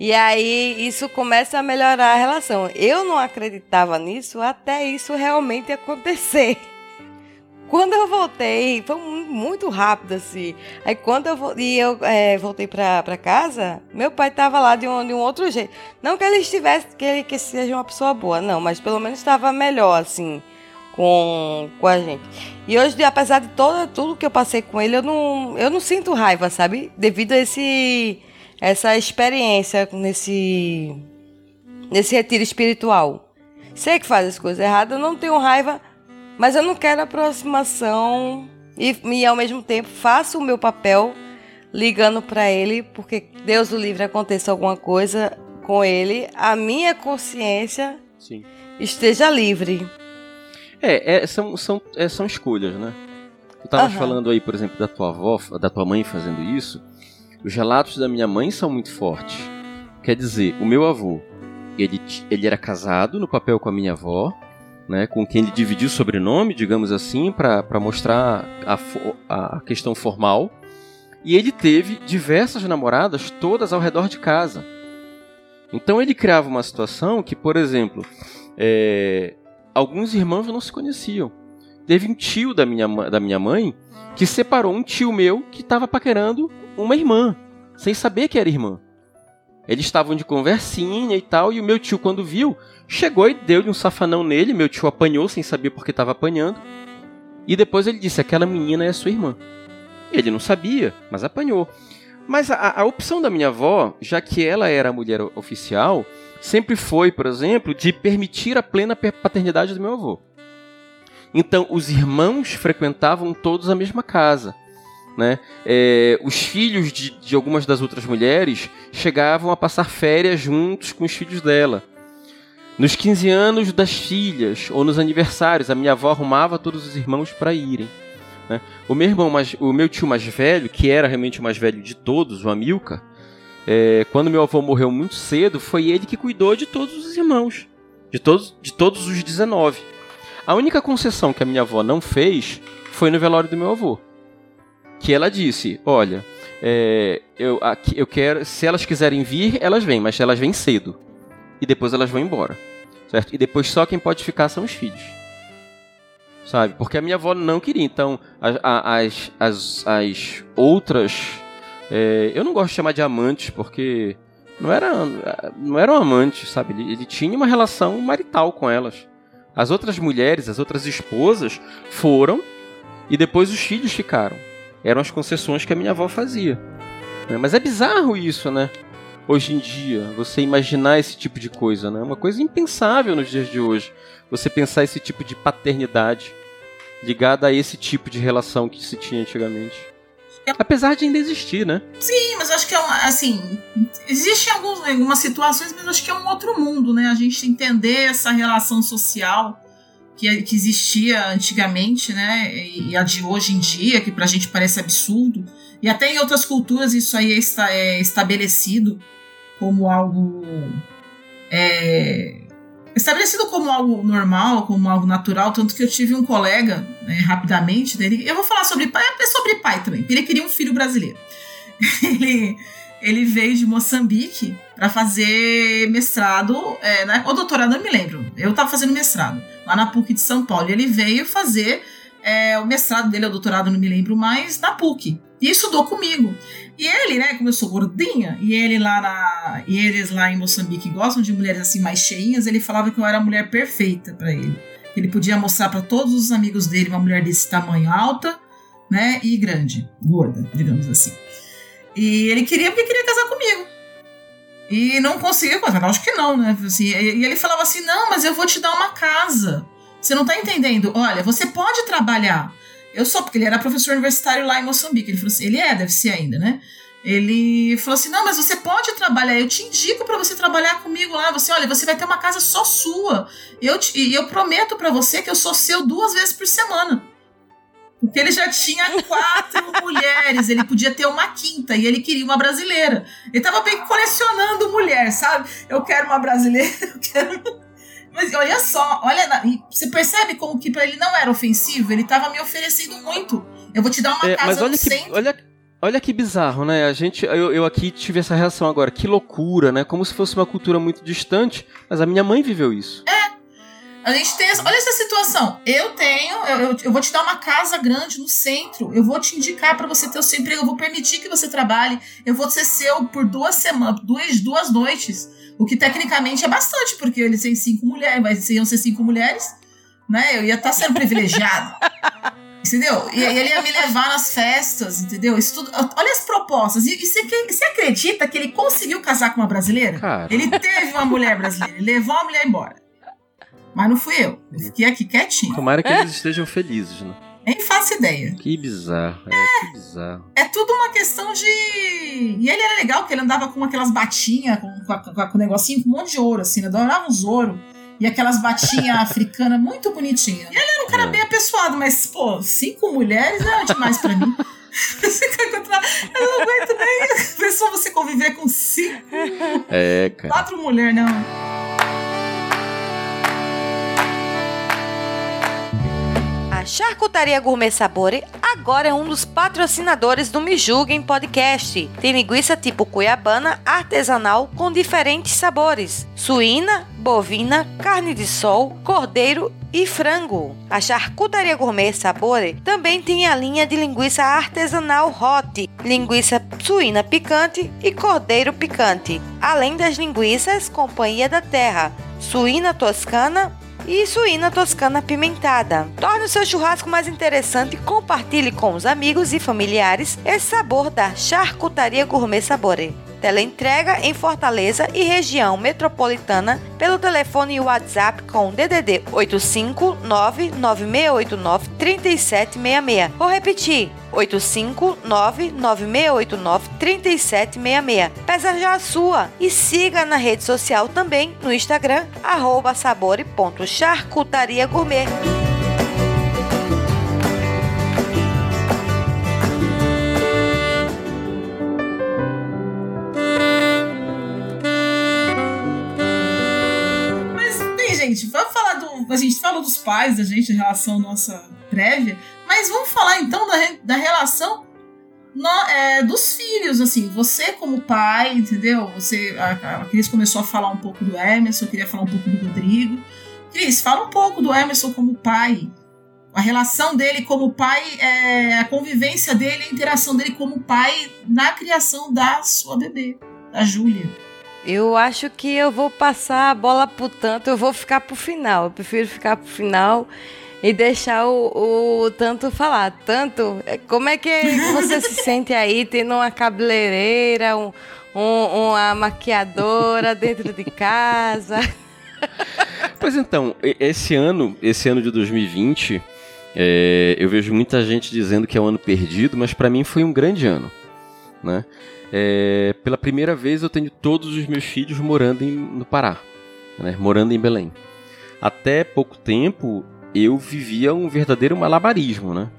e aí isso começa a melhorar a relação. Eu não acreditava nisso até isso realmente acontecer. quando eu voltei, foi muito rápido assim. Aí quando eu, e eu é, voltei pra casa, meu pai tava lá de um, de um outro jeito. Não que ele estivesse, que ele que seja uma pessoa boa, não, mas pelo menos estava melhor, assim, com, com a gente. E hoje, apesar de todo, tudo que eu passei com ele, eu não, eu não sinto raiva, sabe? Devido a esse, essa experiência nesse, nesse retiro espiritual. Sei que faz as coisas erradas, eu não tenho raiva mas eu não quero aproximação e, e ao mesmo tempo faço o meu papel ligando para ele, porque Deus o livre aconteça alguma coisa com ele, a minha consciência Sim. esteja livre. É, é são, são, é, são escolhas, né? Tu tava Aham. falando aí, por exemplo, da tua avó, da tua mãe fazendo isso. Os relatos da minha mãe são muito fortes. Quer dizer, o meu avô, ele, ele era casado no papel com a minha avó, né, com quem ele dividiu o sobrenome, digamos assim, para mostrar a, a questão formal. E ele teve diversas namoradas, todas ao redor de casa. Então ele criava uma situação que, por exemplo, é, alguns irmãos não se conheciam. Teve um tio da minha, da minha mãe que separou um tio meu que estava paquerando uma irmã, sem saber que era irmã. Eles estavam de conversinha e tal, e o meu tio, quando viu, chegou e deu-lhe um safanão nele. Meu tio apanhou sem saber porque estava apanhando. E depois ele disse: aquela menina é sua irmã. Ele não sabia, mas apanhou. Mas a, a opção da minha avó, já que ela era a mulher oficial, sempre foi, por exemplo, de permitir a plena paternidade do meu avô. Então, os irmãos frequentavam todos a mesma casa. Né? É, os filhos de, de algumas das outras mulheres chegavam a passar férias juntos com os filhos dela. Nos 15 anos das filhas ou nos aniversários, a minha avó arrumava todos os irmãos para irem. né? O meu irmão, mais, o meu tio mais velho, que era realmente o mais velho de todos, o Amilcar, é, quando meu avô morreu muito cedo, foi ele que cuidou de todos os irmãos, de todos, de todos os 19. A única concessão que a minha avó não fez foi no velório do meu avô. Que ela disse: Olha, é, eu, aqui- eu quero. Se elas quiserem vir, elas vêm, mas elas vêm cedo. E depois elas vão embora. Certo? E depois só quem pode ficar são os filhos. Sabe? Porque a minha avó não queria. Então, as, as, as outras. é, eu não gosto de chamar de amantes, porque não era, não eram amantes, sabe? Ele, ele tinha uma relação marital com elas. As outras mulheres, as outras esposas foram e depois os filhos ficaram. Eram as concessões que a minha avó fazia. né? Mas é bizarro isso, né? Hoje em dia, você imaginar esse tipo de coisa, né? Uma coisa impensável nos dias de hoje. Você pensar esse tipo de paternidade ligada a esse tipo de relação que se tinha antigamente. Apesar de ainda existir, né? Sim, mas acho que é um, assim, existem algumas situações, mas acho que é um outro mundo, né? A gente entender essa relação social que, que existia antigamente, né? E, a de hoje em dia, que pra gente parece absurdo. E até em outras culturas isso aí é, esta- é estabelecido como algo. é, estabelecido como algo normal, como algo natural, tanto que eu tive um colega, né, rapidamente, dele, eu vou falar sobre pai, é sobre pai também, porque ele queria um filho brasileiro. ele, ele veio de Moçambique para fazer mestrado, é, né, ou doutorado, não me lembro. Eu estava fazendo mestrado lá na PUC de São Paulo. E ele veio fazer é, o mestrado dele, ou doutorado, não me lembro mais, na PUC. E estudou comigo. E ele, né, como eu sou gordinha, e ele lá na. E eles lá em Moçambique gostam de mulheres assim mais cheinhas, ele falava que eu era a mulher perfeita para ele. Ele podia mostrar para todos os amigos dele uma mulher desse tamanho alta, né, e grande, gorda, digamos assim. E ele queria porque queria casar comigo. E não conseguia casar, acho que não, né? Assim, e ele falava assim: não, mas eu vou te dar uma casa. Você não tá entendendo? Olha, você pode trabalhar. Eu sou, porque ele era professor universitário lá em Moçambique. Ele falou assim: ele é, deve ser ainda, né? Ele falou assim: não, mas você pode trabalhar. Eu te indico para você trabalhar comigo lá. Você, olha, você vai ter uma casa só sua. Eu te- E eu prometo para você que eu sou seu duas vezes por semana. Porque ele já tinha quatro mulheres, ele podia ter uma quinta e ele queria uma brasileira. Ele tava bem colecionando mulher, sabe? Eu quero uma brasileira, eu quero. Mas olha só, olha, na- você percebe como que pra ele não era ofensivo? Ele tava me oferecendo muito. Eu vou te dar uma É, casa mas olha no que, centro. olha, olha que bizarro, né? A gente, eu, eu aqui tive essa reação agora. Que loucura, né? Como se fosse uma cultura muito distante. Mas a minha mãe viveu isso. A gente tem essa, olha essa situação. Eu tenho, eu, eu, eu vou te dar uma casa grande no centro. Eu vou te indicar para você ter o seu emprego. Eu vou permitir que você trabalhe. Eu vou ser seu por duas semanas, duas, duas noites. O que tecnicamente é bastante, porque eles têm cinco mulheres, mas iam ser cinco mulheres, né? Eu ia estar sendo privilegiado. Entendeu? E ele ia me levar nas festas, entendeu? Isso tudo, olha as propostas. E, e você, você acredita que ele conseguiu casar com uma brasileira? Cara. Ele teve uma mulher brasileira, ele levou a mulher embora. Mas não fui eu. Eu fiquei aqui quietinho. Tomara que eles estejam felizes, né? Nem faço ideia. Que bizarro, é, que bizarro. É tudo uma questão de. E ele era legal, porque ele andava com aquelas batinhas, com, com, com, com um negocinho, com um monte de ouro, assim, né? Adorava uns ouro. E aquelas batinhas africanas muito bonitinhas. E ele era um cara É. bem apessoado, mas, pô, cinco mulheres era demais pra mim. Eu não aguento nem. Pessoa você conviver com cinco, É, cara. quatro mulheres, não. A Charcutaria Gourmet Sabore agora é um dos patrocinadores do Me Julguem Podcast. Tem linguiça tipo cuiabana artesanal com diferentes sabores: suína, bovina, carne de sol, cordeiro e frango. A Charcutaria Gourmet Sabore também tem a linha de linguiça artesanal hot, linguiça suína picante e cordeiro picante, além das linguiças Companhia da Terra, suína toscana e suína toscana apimentada. Torne o seu churrasco mais interessante e compartilhe com os amigos e familiares esse sabor da Charcutaria Gourmet Sabore. Teleentrega em Fortaleza e região metropolitana pelo telefone e WhatsApp com DDD 85996893766. Vou repetir: 85996893766. Peça já a sua e siga na rede social também no Instagram arroba gourmet. A gente falou dos pais da gente, a relação nossa prévia, mas vamos falar então da, da relação no- é, dos filhos, assim. Você, como pai, entendeu? Você, a, a Cris começou a falar um pouco do Emerson, eu queria falar um pouco do Rodrigo. Cris, fala um pouco do Emerson como pai. A relação dele como pai, é, a convivência dele, a interação dele como pai na criação da sua bebê, da Júlia. Eu acho que eu vou passar a bola pro tanto, eu vou ficar pro final. Eu prefiro ficar pro final e deixar o, o tanto falar. Tanto, é, como é que você se sente aí tendo uma cabeleireira, um, um- uma maquiadora dentro de casa? Pois então, esse ano, esse ano de 2020, é, eu vejo muita gente dizendo que é um ano perdido, mas pra mim foi um grande ano, né? É, pela primeira vez eu tenho todos os meus filhos morando em- no Pará, né? morando em Belém. Até pouco tempo eu vivia um verdadeiro malabarismo, né?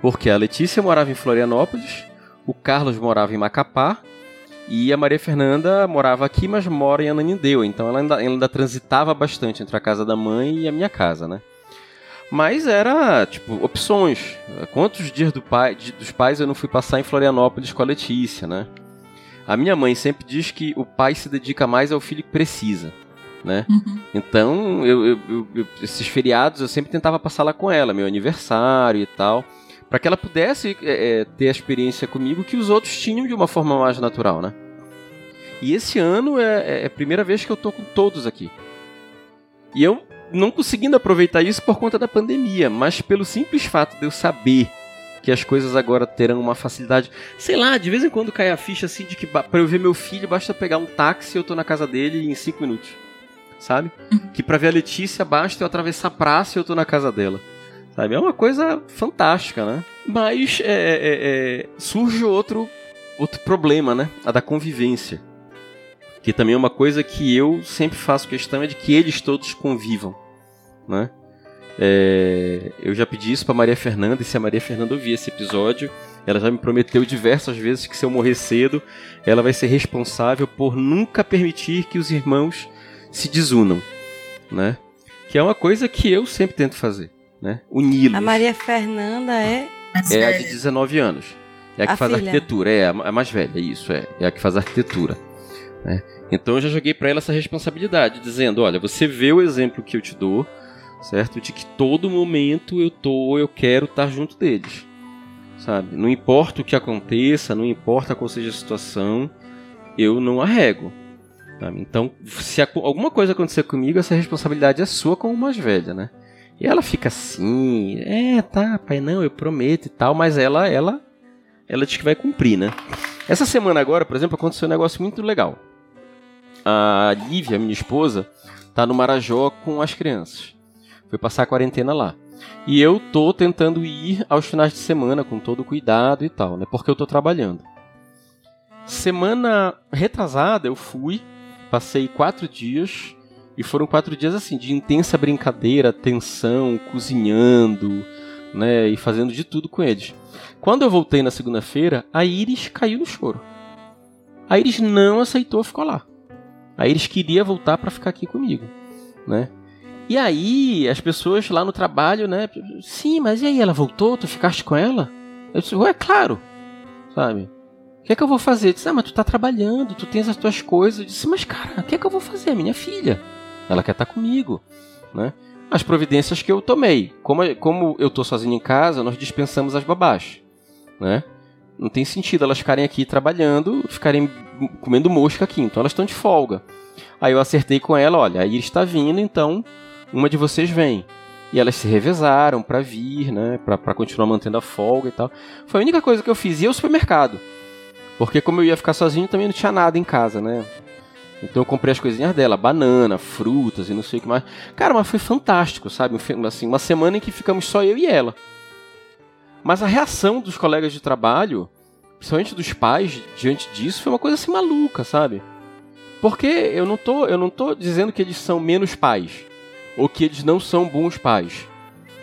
Porque a Letícia morava em Florianópolis, o Carlos morava em Macapá e a Maria Fernanda morava aqui, mas mora em Ananindeua. Então ela ainda, ainda transitava bastante entre a casa da mãe e a minha casa, né? Mas era, tipo, opções. Quantos dias do pai, dos pais eu não fui passar em Florianópolis com a Letícia, né? A minha mãe sempre diz que o pai se dedica mais ao filho que precisa, né? Então, eu, eu- eu- esses feriados eu sempre tentava passar lá com ela, meu aniversário e tal, para que ela pudesse é, é, ter a experiência comigo que os outros tinham de uma forma mais natural, né? E esse ano é, é a primeira vez que eu tô com todos aqui. E eu não conseguindo aproveitar isso por conta da pandemia, mas pelo simples fato de eu saber que as coisas agora terão uma facilidade. Sei lá, de vez em quando cai a ficha assim de que pra eu ver meu filho basta pegar um táxi e eu tô na casa dele em cinco minutos. Sabe? Que pra ver a Letícia basta eu atravessar a praça e eu tô na casa dela. Sabe? É uma coisa fantástica, né? Mas é, é, é, surge outro, outro problema, né? A da convivência. Que também é uma coisa que eu sempre faço questão é de que eles todos convivam, né? É, eu já pedi isso pra Maria Fernanda e se a Maria Fernanda ouvir esse episódio, ela já me prometeu diversas vezes que se eu morrer cedo, ela vai ser responsável por nunca permitir que os irmãos se desunam, né? Que é uma coisa que eu sempre tento fazer, né? Uni-los. A Maria Fernanda é. É a de velha. 19 anos. É a que A faz filha. arquitetura, é a mais velha, isso, é. É a que faz arquitetura. né? Então eu já joguei pra ela essa responsabilidade, dizendo: olha, você vê o exemplo que eu te dou, certo? De que todo momento eu tô, eu quero estar junto deles, sabe? Não importa o que aconteça, não importa qual seja a situação, eu não arrego. Sabe? Então, se alguma coisa acontecer comigo, essa responsabilidade é sua como mais velha, né? E ela fica assim, é, tá, pai, não, eu prometo e tal, mas ela, ela, ela diz que vai cumprir, né? Essa semana agora, por exemplo, aconteceu um negócio muito legal. A Lívia, minha esposa, tá no Marajó com as crianças. Foi passar a quarentena lá. E eu tô tentando ir aos finais de semana com todo cuidado e tal, né? Porque eu tô trabalhando. Semana retrasada eu fui, passei quatro dias e foram quatro dias assim de intensa brincadeira, tensão, cozinhando, né? E fazendo de tudo com eles. Quando eu voltei na segunda-feira, a Iris caiu no choro. A Iris não aceitou ficar lá. A Iris queria voltar para ficar aqui comigo, né? E aí, as pessoas lá no trabalho, né? Sim, mas e aí, ela voltou? Tu ficaste com ela? Eu disse, ué, claro, sabe? O que é que eu vou fazer? Eu disse, ah, mas tu tá trabalhando, tu tens as tuas coisas. Eu disse, mas cara, o que é que eu vou fazer? Minha filha, ela quer estar tá comigo, né? As providências que eu tomei. Como, como eu tô sozinho em casa, nós dispensamos as babás, né? Não tem sentido elas ficarem aqui trabalhando, ficarem comendo mosca aqui, então elas estão de folga. Aí eu acertei com ela, olha, a Iris está vindo, então uma de vocês vem. E elas se revezaram para vir, né, para continuar mantendo a folga e tal. Foi a única coisa que eu fiz. E o supermercado. Porque como eu ia ficar sozinho, também não tinha nada em casa, né? Então eu comprei as coisinhas dela, banana, frutas e não sei o que mais. Cara, mas foi fantástico, sabe? Assim, uma semana em que ficamos só eu e ela. Mas a reação dos colegas de trabalho, principalmente dos pais, diante disso, foi uma coisa assim maluca, sabe? Porque eu não tô, eu não tô dizendo que eles são menos pais ou que eles não são bons pais.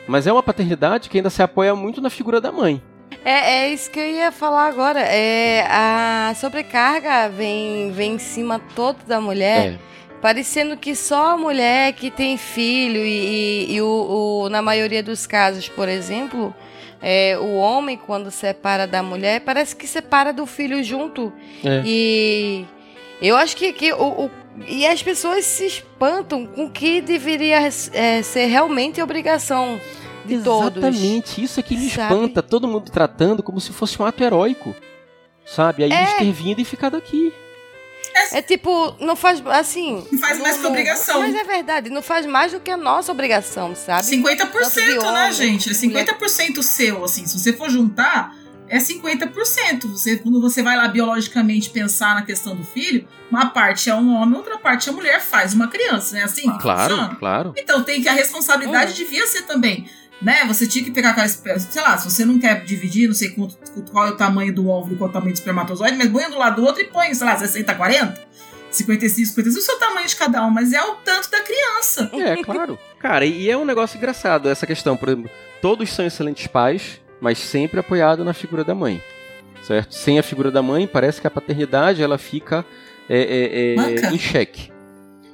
Mas é uma paternidade que ainda se apoia muito na figura da mãe. É, é isso que eu ia falar agora. É, a sobrecarga vem, vem em cima toda da mulher. É. Parecendo que só a mulher que tem filho e, e, e o, o, na maioria dos casos, por exemplo, é, o homem, quando separa da mulher, parece que separa do filho junto. É. E eu acho que, que o, o, E as pessoas se espantam com o que deveria é, ser realmente obrigação de Exatamente. todos. Exatamente, isso é que me espanta. Todo mundo tratando como se fosse um ato heróico. Sabe? Aí é. eles ter vindo e ficado aqui. É tipo, não faz assim. Não faz mais que obrigação. Mas é verdade, não faz mais do que a nossa obrigação, sabe? 50%, né, gente? É 50% seu, assim. Se você for juntar, é 50%. Você, quando você vai lá biologicamente pensar na questão do filho, uma parte é um homem, outra parte é mulher, faz uma criança, né? Assim? Claro, funciona? claro. Então tem que a responsabilidade hum. devia ser também né? Você tinha que pegar aquela. Sei lá, se você não quer dividir, não sei qual, qual é o tamanho do óvulo e qual é o tamanho do espermatozoide, mas põe um do lado do outro e põe, sei lá, 60, 40. 55, 55, o seu tamanho de cada um, mas é o tanto da criança. É, claro. Cara, e é um negócio engraçado essa questão, por exemplo, todos são excelentes pais, mas sempre apoiado na figura da mãe, certo? Sem a figura da mãe, parece que a paternidade ela fica é, é, é, em xeque.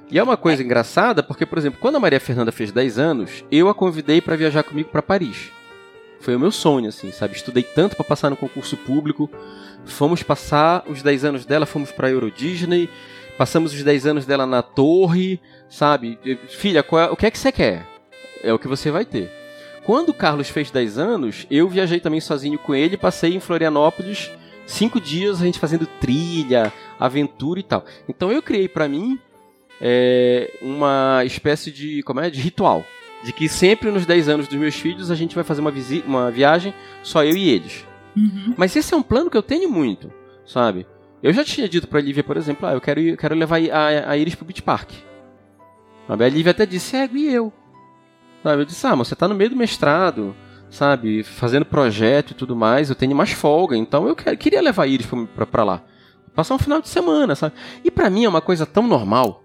E é uma coisa engraçada porque, por exemplo, quando a Maria Fernanda fez 10 anos, eu a convidei para viajar comigo para Paris. Foi o meu sonho, assim, sabe? Estudei tanto para passar no concurso público. Fomos passar os 10 anos dela, fomos para Euro Disney, passamos os 10 anos dela na torre, sabe? Filha, é, o que é que você quer? É o que você vai ter. Quando o Carlos fez 10 anos, eu viajei também sozinho com ele, passei em Florianópolis cinco dias a gente fazendo trilha, aventura e tal. Então eu criei para mim é, uma espécie de, como é, de ritual. De que sempre nos 10 anos dos meus filhos a gente vai fazer uma, uma viagem só eu e eles. Uhum. Mas esse é um plano que eu tenho muito, sabe? Eu já tinha dito pra Lívia, por exemplo, ah, eu quero, ir, quero levar a, a Iris pro Beach Park. A Lívia até disse, é, e eu? Sabe? Eu disse, ah, mas você tá no meio do mestrado, sabe? Fazendo projeto e tudo mais, eu tenho mais folga, então eu queria levar pra, pra lá. Passar um final de semana, sabe? E para mim é uma coisa tão normal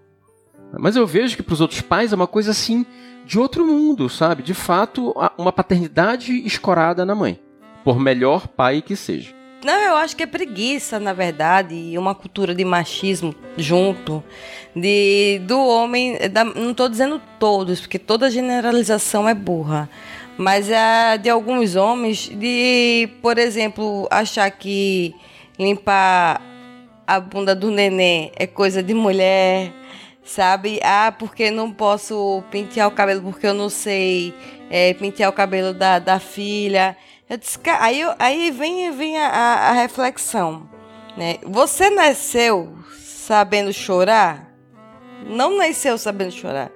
mas eu vejo que para os outros pais é uma coisa assim de outro mundo, sabe? De fato, uma paternidade escorada na mãe, por melhor pai que seja. Não, eu acho que é preguiça, na verdade, e uma cultura de machismo junto, de do homem, da, não estou dizendo todos, porque toda generalização é burra, mas é de alguns homens de, por exemplo, achar que limpar a bunda do neném é coisa de mulher, sabe? Ah, porque não posso pentear o cabelo porque eu não sei é, pentear o cabelo da, da filha. Disse, aí, aí vem, vem a, a, reflexão, né? Você nasceu sabendo chorar? Não nasceu sabendo chorar.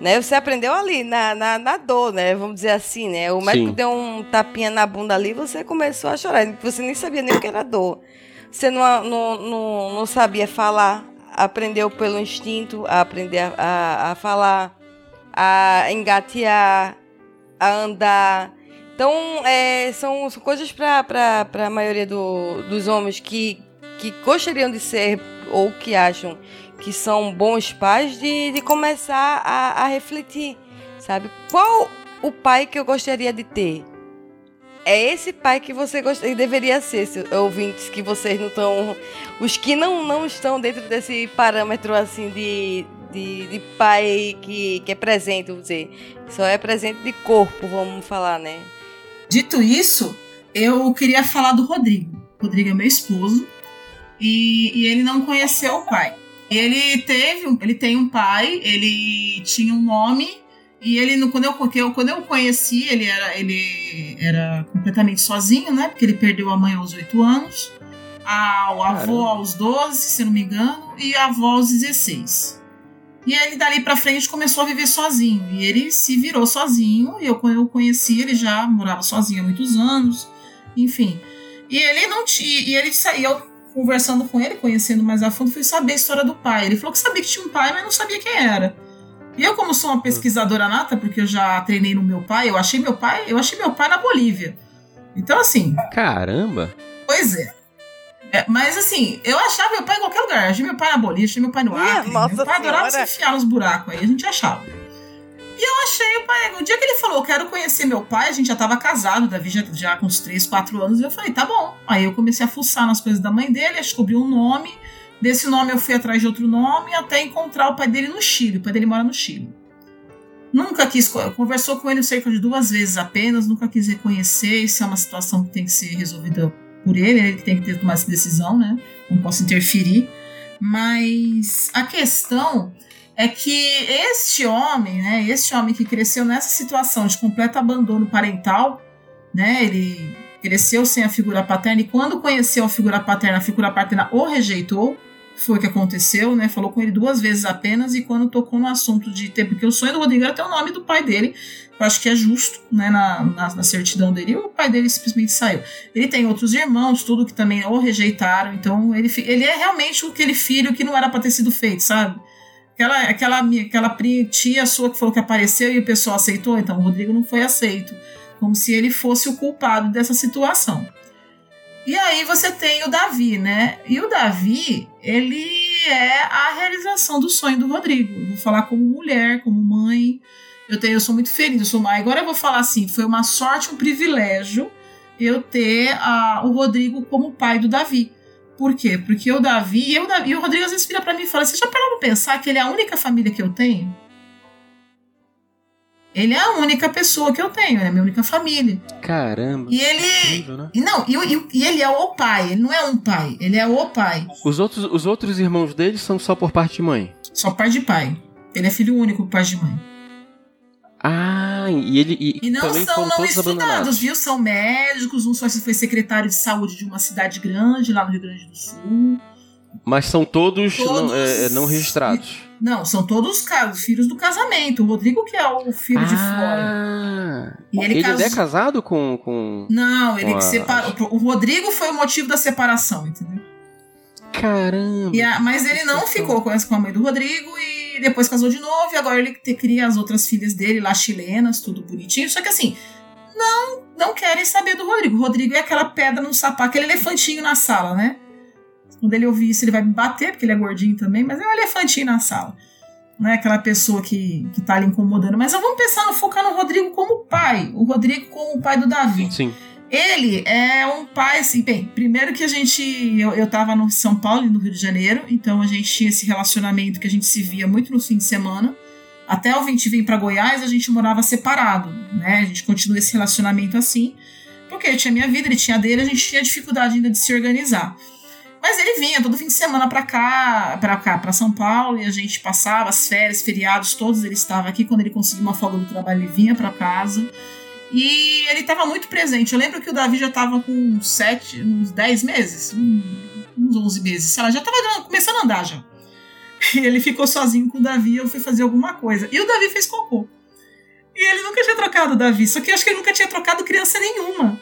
Né? Você aprendeu ali, na, na, na dor, né? Vamos dizer assim, né? O médico Sim. deu um tapinha na bunda ali você começou a chorar. Você nem sabia nem o que era dor. Você não, não, não, não sabia falar, aprendeu pelo instinto a aprender a, a, a falar, a engatear, a andar. Então, é, são, são coisas para a maioria do, dos homens que, que gostariam de ser ou que acham que são bons pais de, de começar a, a refletir, sabe? Qual o pai que eu gostaria de ter? É esse pai que você gostaria, deveria ser, ouvintes, que vocês não estão. Os que não, não estão dentro desse parâmetro assim de, de, de pai que, que é presente, vamos dizer. Só é presente de corpo, vamos falar, né? Dito isso, eu queria falar do Rodrigo. O Rodrigo é meu esposo e, e ele não conheceu o pai. Ele teve, ele tem um pai, ele tinha um nome e ele quando eu, quando eu conheci, ele era ele era completamente sozinho, né? Porque ele perdeu a mãe aos 8 anos, a, o avô Caramba. aos 12, se não me engano, e a avó aos 16. E ele dali para frente começou a viver sozinho. E ele se virou sozinho. E eu, eu conheci, ele já morava sozinho há muitos anos. Enfim. E ele não tinha. E ele saiu conversando com ele, conhecendo mais a fundo, fui saber a história do pai. Ele falou que sabia que tinha um pai, mas não sabia quem era. E eu, como sou uma pesquisadora nata, porque eu já treinei no meu pai, eu achei meu pai, eu achei meu pai na Bolívia. Então, assim. Caramba! Pois é. É mas assim, eu achava meu pai em qualquer lugar. Achei meu pai na Bolívia, achei meu pai no Acre. meu pai adorava se enfiar nos buracos aí, a gente achava. E eu achei o pai. O dia que ele falou, quero conhecer meu pai, a gente já tava casado, Davi já, já com uns 3, 4 anos, e eu falei, tá bom. Aí eu comecei a fuçar nas coisas da mãe dele, descobri um nome. Desse nome eu fui atrás de outro nome até encontrar o pai dele no Chile. O pai dele mora no Chile. Nunca quis, conversou com ele cerca de duas vezes apenas, nunca quis reconhecer. Isso é uma situação que tem que ser resolvida por ele, ele tem que ter tomar essa decisão, né? Não posso interferir. Mas a questão é que este homem, né, este homem que cresceu nessa situação de completo abandono parental, né, ele cresceu sem a figura paterna e quando conheceu a figura paterna, a figura paterna o rejeitou, foi o que aconteceu, né, falou com ele duas vezes apenas e quando tocou no assunto de ter, porque o sonho do Rodrigo era ter o nome do pai dele, eu acho que é justo, né, na, na, na certidão dele, o pai dele simplesmente saiu. Ele tem outros irmãos, tudo que também o rejeitaram, então ele, ele é realmente aquele filho que não era para ter sido feito, sabe? Aquela, aquela, aquela tia sua que falou que apareceu e o pessoal aceitou, então o Rodrigo não foi aceito. Como se ele fosse o culpado dessa situação. E aí você tem o Davi, né? E o Davi, ele é a realização do sonho do Rodrigo. Eu vou falar como mulher, como mãe. Eu, tenho, eu sou muito feliz, eu sou. Agora eu vou falar assim: foi uma sorte, um privilégio eu ter a, o Rodrigo como pai do Davi. Por quê? Porque o Davi, eu, e o Rodrigo às vezes vira pra mim e fala: Você já parou pra pensar que ele é a única família que eu tenho? Ele é a única pessoa que eu tenho, é a minha única família. Caramba. E ele. Incrível, né? não, e, e, e, ele é o pai, ele não é um pai, ele é o pai. Os outros, os outros irmãos dele são só por parte de mãe? Só parte de pai. Ele é filho único por parte de mãe. Ah, e ele e, e não são não estudados, viu? São médicos, um só foi secretário de saúde de uma cidade grande lá no Rio Grande do Sul. Mas são todos, todos... Não, é, é não, registrados. Não, são todos filhos do casamento. O Rodrigo que é o filho ah, de fora. E ele, ele é casado com, com Não, ele com a... separou. O Rodrigo foi o motivo da separação, entendeu? Caramba. A, mas ele não ficou com, a mãe do Rodrigo e depois casou de novo. E agora ele te, cria as outras filhas dele lá, chilenas, tudo bonitinho. Só que assim, não, não querem saber do Rodrigo. O Rodrigo é aquela pedra no sapato, aquele elefantinho na sala, né? Quando ele ouvir isso, ele vai me bater, porque ele é gordinho também, mas é um elefantinho na sala. Não é aquela pessoa que, que tá ali incomodando. Mas vamos pensar no focar no Rodrigo como pai. O Rodrigo como o pai do Davi. Sim. Ele é um pai, assim, bem, primeiro que a gente. Eu, eu tava no São Paulo e no Rio de Janeiro, então a gente tinha esse relacionamento que a gente se via muito no fim de semana. Até o 20 vir para Goiás, a gente morava separado, né? A gente continua esse relacionamento assim, porque eu tinha minha vida, ele tinha dele, a gente tinha dificuldade ainda de se organizar. Mas ele vinha todo fim de semana pra cá, pra cá, pra São Paulo, e a gente passava as férias, feriados, todos ele estava aqui. Quando ele conseguia uma folga do trabalho, ele vinha pra casa. E ele estava muito presente. Eu lembro que o Davi já estava com sete, uns 10 meses, uns 11 meses, sei lá, já estava começando a andar já. E ele ficou sozinho com o Davi, eu fui fazer alguma coisa. E o Davi fez cocô. E ele nunca tinha trocado o Davi, só que eu acho que ele nunca tinha trocado criança nenhuma.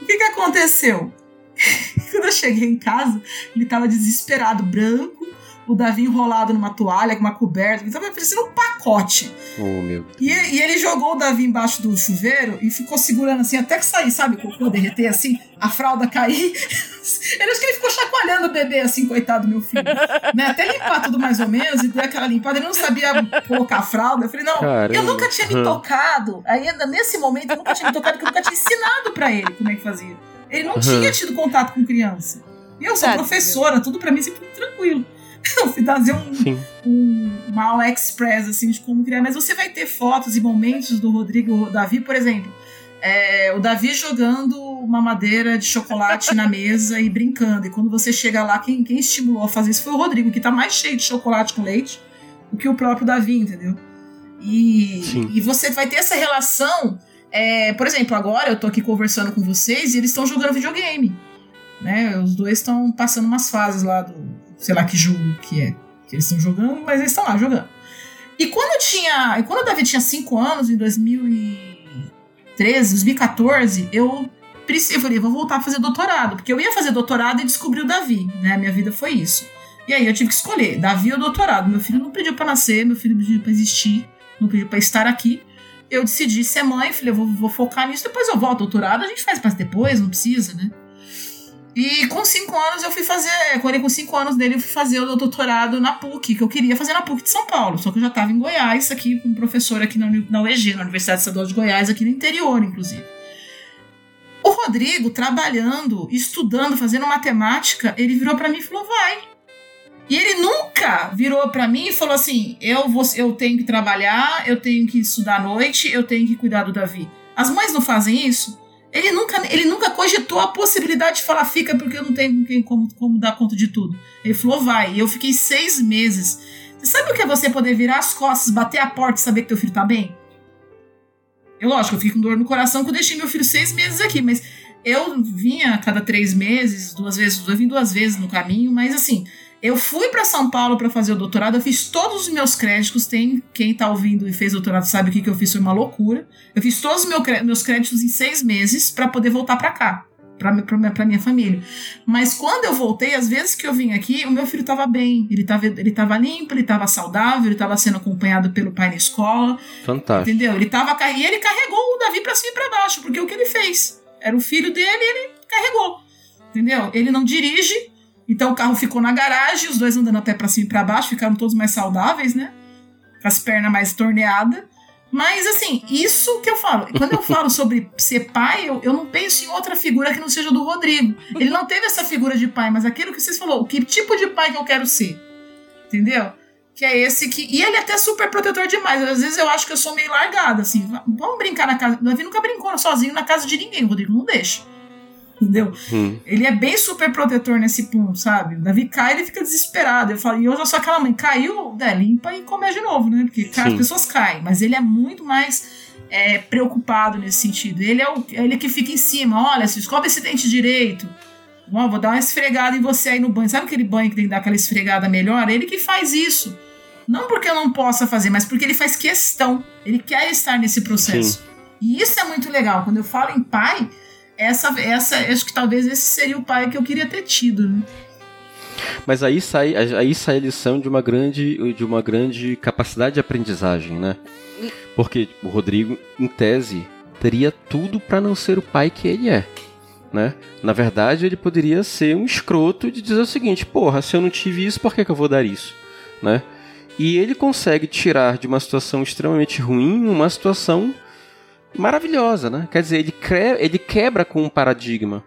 O que, que aconteceu? Quando eu cheguei em casa, ele tava desesperado, branco, o Davi enrolado numa toalha, com uma coberta, ele tava parecendo um pacote. Oh, meu E, e ele jogou o Davi embaixo do chuveiro e ficou segurando assim até que sair, sabe? O cocô derreter assim, a fralda cair. Ele acho que ele ficou chacoalhando o bebê assim, coitado do meu filho. Né? Até limpar tudo mais ou menos e dar aquela limpada. Ele não sabia colocar a fralda. Eu falei, não, Caramba. eu nunca tinha me tocado. Ainda nesse momento, eu nunca tinha me tocado, porque eu nunca tinha ensinado pra ele como é que fazia. Ele não Uhum. tinha tido contato com criança. E eu sou Tadinho. professora, tudo pra mim sempre tranquilo. Eu fui trazer um, um, uma aula express assim de como criar, mas você vai ter fotos e momentos do Rodrigo e o Davi, por exemplo. é, o Davi jogando uma madeira de chocolate na mesa e brincando. E quando você chega lá, quem, quem estimulou a fazer isso foi o Rodrigo, que tá mais cheio de chocolate com leite do que o próprio Davi, entendeu? E, Sim. e você vai ter essa relação. É, por exemplo, agora eu tô aqui conversando com vocês e eles estão jogando videogame. Né? Os dois estão passando umas fases lá do. sei lá que jogo que é que eles estão jogando, mas eles estão lá jogando. E quando eu tinha. Quando o Davi tinha 5 anos, em 2013, 2014, eu eu falei, vou voltar a fazer doutorado, porque eu ia fazer doutorado e descobri o Davi, né? Minha vida foi isso. E aí eu tive que escolher, Davi ou doutorado. Meu filho não pediu pra nascer, meu filho pediu pra existir, não pediu pra estar aqui. Eu decidi ser mãe, falei, eu vou, vou focar nisso, depois eu volto. Doutorado a gente faz mais depois, não precisa, né? E com cinco anos eu fui fazer. Quando com cinco anos dele, eu fui fazer o doutorado na PUC, que eu queria fazer na PUC de São Paulo. Só que eu já estava em Goiás, aqui, com um professor aqui na, na UEG, na Universidade Estadual de Goiás, aqui no interior, inclusive. O Rodrigo, trabalhando, estudando, fazendo matemática, ele virou para mim e falou: vai. E ele nunca virou para mim e falou assim: eu, vou, eu tenho que trabalhar, eu tenho que estudar à noite, eu tenho que cuidar do Davi. As mães não fazem isso? Ele nunca, ele nunca cogitou a possibilidade de falar, fica porque eu não tenho como, como dar conta de tudo. Ele falou, vai. E eu fiquei seis meses. Você sabe o que é você poder virar as costas, bater a porta e saber que teu filho tá bem? Eu, lógico, eu fiquei com dor no coração que eu deixei meu filho seis meses aqui, mas eu vinha a cada três meses, duas vezes, eu vim duas vezes no caminho, mas assim, eu fui para São Paulo para fazer o doutorado, eu fiz todos os meus créditos. Tem quem tá ouvindo e fez doutorado sabe o que, que eu fiz, foi uma loucura. Eu fiz todos os meus créditos em seis meses para poder voltar para cá, para minha, pra minha família. Mas quando eu voltei, às vezes que eu vim aqui, o meu filho estava bem, ele estava ele tava limpo, ele estava saudável, ele estava sendo acompanhado pelo pai na escola. Fantástico. Entendeu? Ele tava e ele carregou o Davi pra cima e pra baixo, porque o que ele fez? Era o filho dele e ele carregou. Entendeu? Ele não dirige, então o carro ficou na garagem, os dois andando a pé pra cima e pra baixo, ficaram todos mais saudáveis, né? Com as pernas mais torneadas. Mas assim, isso que eu falo. Quando eu falo sobre ser pai, eu, eu não penso em outra figura que não seja do Rodrigo. Ele não teve essa figura de pai, mas aquilo que vocês falou, que tipo de pai que eu quero ser. Entendeu? Que é esse que. E ele é até super protetor demais. Às vezes eu acho que eu sou meio largada, assim. Vamos brincar na casa. O Davi nunca brincou sozinho na casa de ninguém. O Rodrigo não deixa. Entendeu? Hum. Ele é bem super protetor nesse ponto, sabe? O Davi cai ele fica desesperado. Eu falo, e eu já sou aquela mãe, caiu, né, limpa e começa de novo, né? Porque as Sim. pessoas caem, mas ele é muito mais é, preocupado nesse sentido. Ele é o, ele que fica em cima, olha, se escova esse dente direito. Ó, vou dar uma esfregada em você aí no banho. Sabe aquele banho que tem que dar aquela esfregada melhor? Ele que faz isso. Não porque eu não possa fazer, mas porque ele faz questão. Ele quer estar nesse processo. E isso é muito legal. Quando eu falo em pai, essa, essa, acho que talvez esse seria o pai que eu queria ter tido, né? Mas aí sai, aí sai a lição de uma grande, de uma grande capacidade de aprendizagem, né? Porque o Rodrigo, em tese, teria tudo para não ser o pai que ele é, né? Na verdade, ele poderia ser um escroto de dizer o seguinte: porra, se eu não tive isso, por que, que eu vou dar isso, né? E ele consegue tirar de uma situação extremamente ruim uma situação maravilhosa, né? Quer dizer, ele, cre- ele quebra com um paradigma.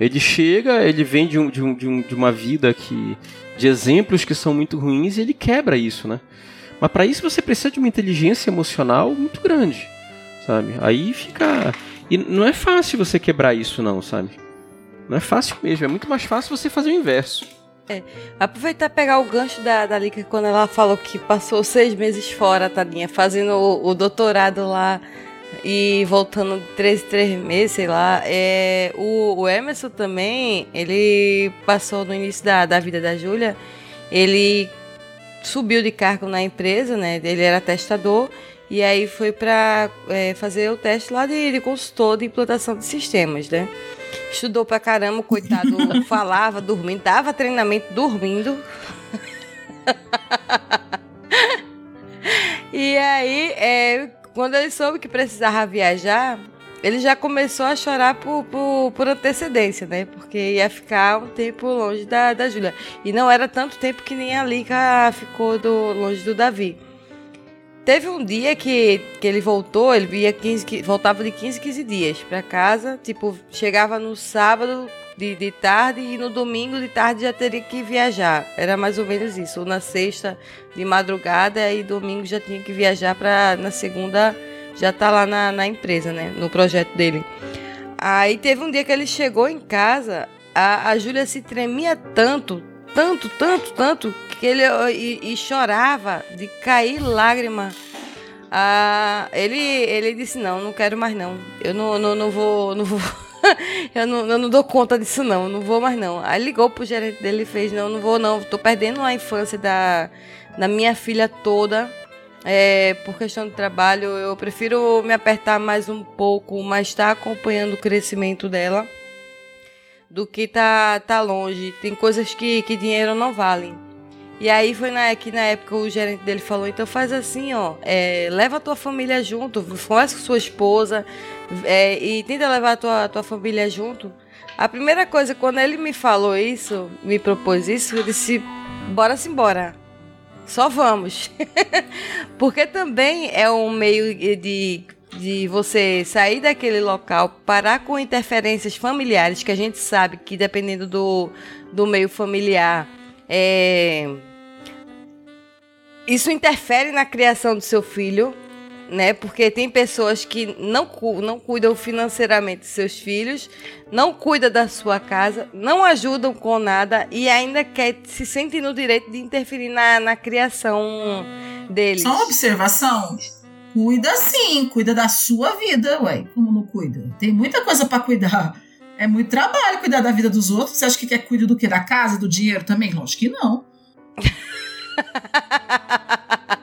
Ele chega, ele vem de, um, de, um, de, um, de uma vida que de exemplos que são muito ruins e ele quebra isso, né? Mas para isso você precisa de uma inteligência emocional muito grande, sabe? Aí fica e não é fácil você quebrar isso não, sabe? Não é fácil mesmo, é muito mais fácil você fazer o inverso. Aproveitar e pegar o gancho da, da Lika quando ela falou que passou seis meses fora, tadinha, fazendo o, o doutorado lá e voltando três, três meses, sei lá. É, o, o Emerson também, ele passou no início da, da vida da Júlia, ele subiu de cargo na empresa, né? Ele era testador e aí foi para é, fazer o teste lá de, de consultor de implantação de sistemas, né? Estudou pra caramba, coitado, falava, dormindo, dava treinamento dormindo. e aí, é, quando ele soube que precisava viajar, ele já começou a chorar por, por, por, antecedência, né? Porque ia ficar um tempo longe da, da Júlia. E não era tanto tempo que nem a Lika ficou do, longe do Davi. Teve um dia que, que ele voltou, ele via 15, voltava de 15, 15 dias para casa, tipo, chegava no sábado de, de tarde e no domingo de tarde já teria que viajar. Era mais ou menos isso. Ou na sexta de madrugada e domingo já tinha que viajar para na segunda já tá lá na, na empresa, né? No projeto dele. Aí teve um dia que ele chegou em casa, a, a Júlia se tremia tanto, tanto, tanto, tanto, que ele e, e chorava de cair lágrima. Ah, ele, ele disse não, não quero mais não. Eu não, não, não vou, não vou. eu, não, eu não dou conta disso não, não vou mais não. Aí ligou pro gerente dele e fez não, não vou não. Tô perdendo a infância da, da minha filha toda. É, por questão de trabalho, eu prefiro me apertar mais um pouco, mas estar tá acompanhando o crescimento dela do que tá, tá longe. Tem coisas que, que dinheiro não vale. E aí foi na, que na época o gerente dele falou, então faz assim, ó, é, leva a tua família junto, conversa com sua esposa é, e tenta levar a tua, tua família junto. A primeira coisa, quando ele me falou isso, me propôs isso, eu disse, bora-se embora. Só vamos. Porque também é um meio de de você sair daquele local, parar com interferências familiares, que a gente sabe que dependendo do, do meio familiar, é, isso interfere na criação do seu filho, né? Porque tem pessoas que não, não cuidam financeiramente dos seus filhos, não cuidam da sua casa, não ajudam com nada e ainda quer se sentir no direito de interferir na, na criação deles. Só uma observação. Cuida sim, cuida da sua vida, ué. Como não cuida? Tem muita coisa para cuidar. É muito trabalho cuidar da vida dos outros. Você acha que quer cuidar do que? Da casa, do dinheiro também? Lógico que não.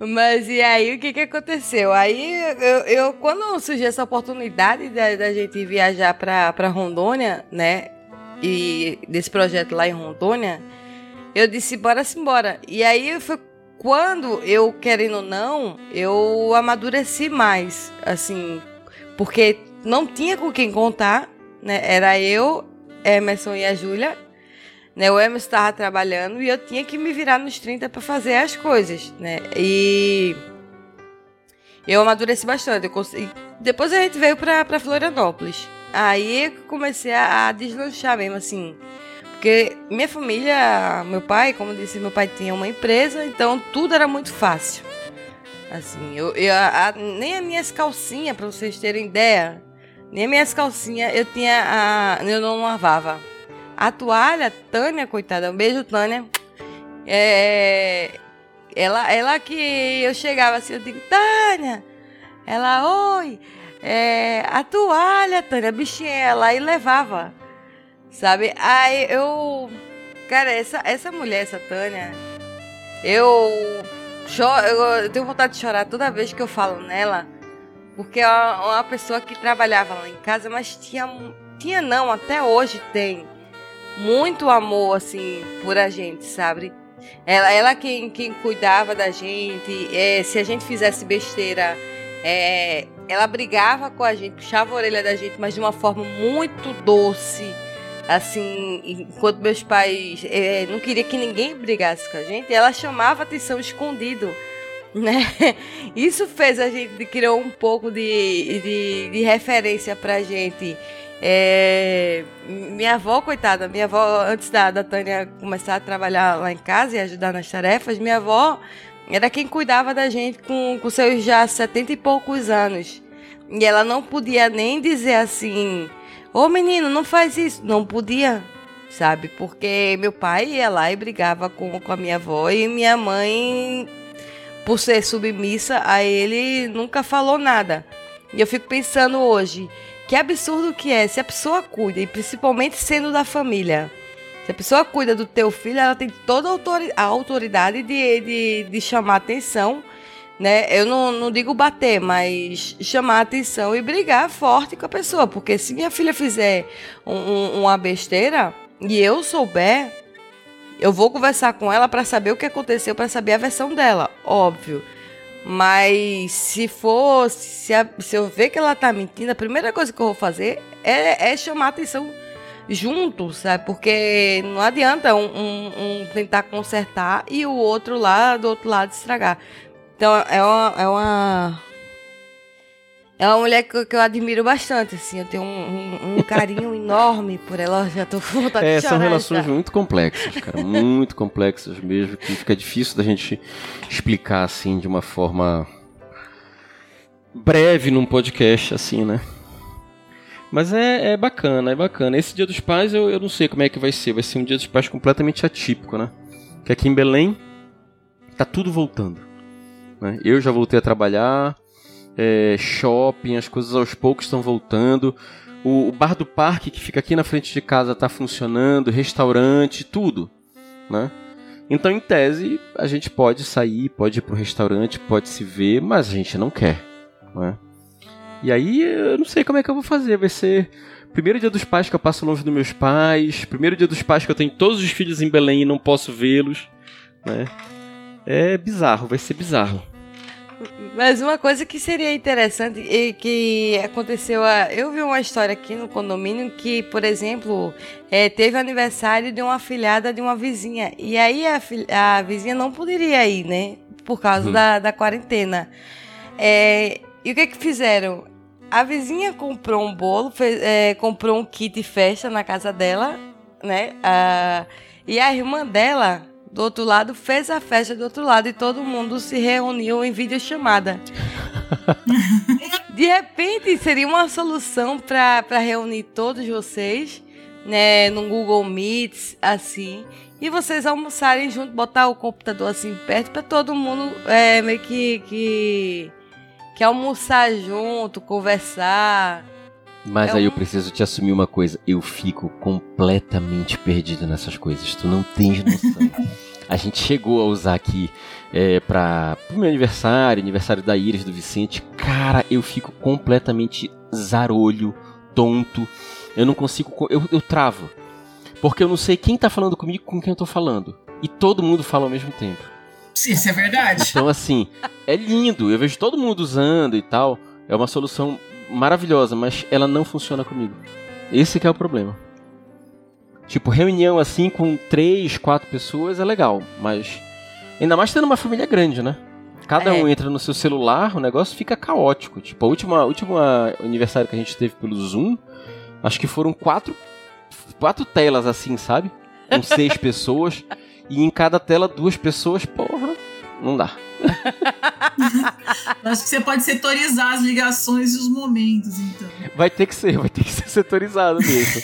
Mas e aí, o que, que aconteceu? Aí, eu, eu quando surgiu essa oportunidade da, da gente viajar para Rondônia, né? E desse projeto lá em Rondônia, eu disse, bora se embora. E aí foi quando eu, querendo ou não, eu amadureci mais, assim, porque não tinha com quem contar, né? Era eu, Emerson e a Júlia. Né? O Emerson estava trabalhando e eu tinha que me virar nos 30 para fazer as coisas, né? E eu amadureci bastante. Eu consegui... Depois a gente veio para Florianópolis. Aí comecei a, a deslanchar mesmo, assim. Porque minha família, meu pai, como disse, meu pai tinha uma empresa, então tudo era muito fácil. Assim, eu, eu a, nem as minhas calcinhas, para vocês terem ideia, nem as minhas calcinhas eu tinha, a, eu não lavava. A toalha, Tânia, coitada, um beijo, Tânia. É, ela, ela que eu chegava assim, eu digo, Tânia, ela, oi, é, a toalha, Tânia, bichinha, ela e levava. Sabe? Aí eu. Cara, essa, essa mulher, essa Tânia, eu, choro, eu tenho vontade de chorar toda vez que eu falo nela, porque é uma pessoa que trabalhava lá em casa, mas tinha, tinha não, até hoje tem muito amor, assim, por a gente, sabe? Ela, ela quem, quem cuidava da gente, é, se a gente fizesse besteira, é, ela brigava com a gente, puxava a orelha da gente, mas de uma forma muito doce assim, enquanto meus pais é, não queria que ninguém brigasse com a gente, ela chamava atenção escondido, né? Isso fez a gente criou um pouco de, de, de referência pra gente. É, minha avó, coitada, minha avó, antes da, da Tânia começar a trabalhar lá em casa e ajudar nas tarefas, minha avó era quem cuidava da gente com, com seus já setenta e poucos anos. E ela não podia nem dizer assim, Ô menino, não faz isso. Não podia, sabe? Porque meu pai ia lá e brigava com, com a minha avó e minha mãe, por ser submissa a ele, nunca falou nada. E eu fico pensando hoje, que absurdo que é, se a pessoa cuida, e principalmente sendo da família, se a pessoa cuida do teu filho, ela tem toda a autoridade de, de, de chamar atenção, né? Eu não, não digo bater, mas chamar atenção e brigar forte com a pessoa. Porque se minha filha fizer um, um, uma besteira e eu souber, eu vou conversar com ela para saber o que aconteceu, para saber a versão dela, óbvio. Mas se for, se, a, se eu ver que ela tá mentindo, a primeira coisa que eu vou fazer é, é chamar atenção junto, sabe? Porque não adianta um, um, um, tentar consertar e o outro lá do outro lado estragar. Então é uma. É uma, é uma mulher que, que eu admiro bastante, assim. Eu tenho um, um carinho enorme por ela. Já tô com vontade é, de chorar, São relações já. muito complexas, cara. muito complexas mesmo. Que fica difícil da gente explicar, assim, de uma forma breve num podcast, assim, né? Mas é, é bacana, é bacana. Esse Dia dos Pais eu, eu não sei como é que vai ser. Vai ser um Dia dos Pais completamente atípico, né? Que aqui em Belém tá tudo voltando. Né? Eu já voltei a trabalhar, é, shopping, as coisas aos poucos estão voltando. O, o, bar do parque que fica aqui na frente de casa está funcionando, restaurante, tudo, né? Então, em tese, a gente pode sair, pode ir pro restaurante, pode se ver, mas a gente não quer, né? E aí, eu não sei como é que eu vou fazer. Vai ser primeiro dia dos pais que eu passo longe dos meus pais, primeiro dia dos pais que eu tenho todos os filhos em Belém e não posso vê-los, né? É bizarro, vai ser bizarro. Mas uma coisa que seria interessante e que aconteceu, a, eu vi uma história aqui no condomínio que, por exemplo, é, teve aniversário de uma afilhada de uma vizinha e aí a, a vizinha não poderia ir, né, por causa Uhum. da, da quarentena. É, e o que que fizeram? A vizinha comprou um bolo, fez- é, comprou um kit festa na casa dela, né? Ah, e a irmã dela, do outro lado, fez a festa do outro lado e todo mundo se reuniu em videochamada. De repente, seria uma solução para reunir todos vocês, né, no Google Meets, assim, e vocês almoçarem junto, botar o computador assim perto para todo mundo é, meio que, que que almoçar junto, conversar. Mas É aí eu um- preciso te assumir uma coisa. Eu fico completamente perdido nessas coisas. Tu não tens noção. a gente chegou a usar aqui é, para o meu aniversário, aniversário da Iris, do Vicente. Cara, eu fico completamente zarolho, tonto. Eu não consigo. co- Eu, eu travo. Porque eu não sei quem tá falando comigo com quem eu tô falando. E todo mundo fala ao mesmo tempo. Sim, Isso é verdade. Então, assim, é lindo. Eu vejo todo mundo usando e tal. É uma solução maravilhosa, mas ela não funciona comigo. Esse que é o problema. Tipo, reunião assim com três, quatro pessoas é legal, mas ainda mais tendo uma família grande, né? Cada É. um entra no seu celular, o negócio fica caótico. Tipo, a última, última aniversário que a gente teve pelo Zoom, acho que foram quatro, quatro telas assim, sabe? Com seis pessoas. E em cada tela, duas pessoas, porra, não dá. Acho que você pode setorizar as ligações e os momentos, então. Vai ter que ser, vai ter que ser setorizado mesmo.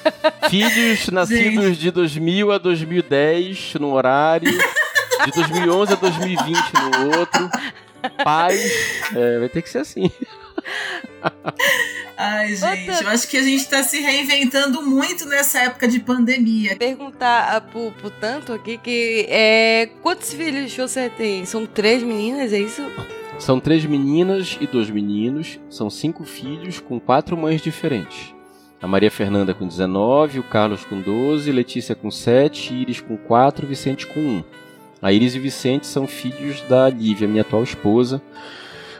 Filhos nascidos de 2000 a 2010 num horário, de 2011 a 2020 no outro. Pais, é, vai ter que ser assim. Ai, gente, Outra- eu acho que a gente tá se reinventando muito nessa época de pandemia. Perguntar ah, pro, pro tanto aqui que é, quantos filhos você tem? São três meninas, é isso? São três meninas e dois meninos. São cinco filhos com quatro mães diferentes. A Maria Fernanda com 19, o Carlos com 12, Letícia com 7, Iris com 4, Vicente com 1. A Iris e Vicente são filhos da Lívia, minha atual esposa,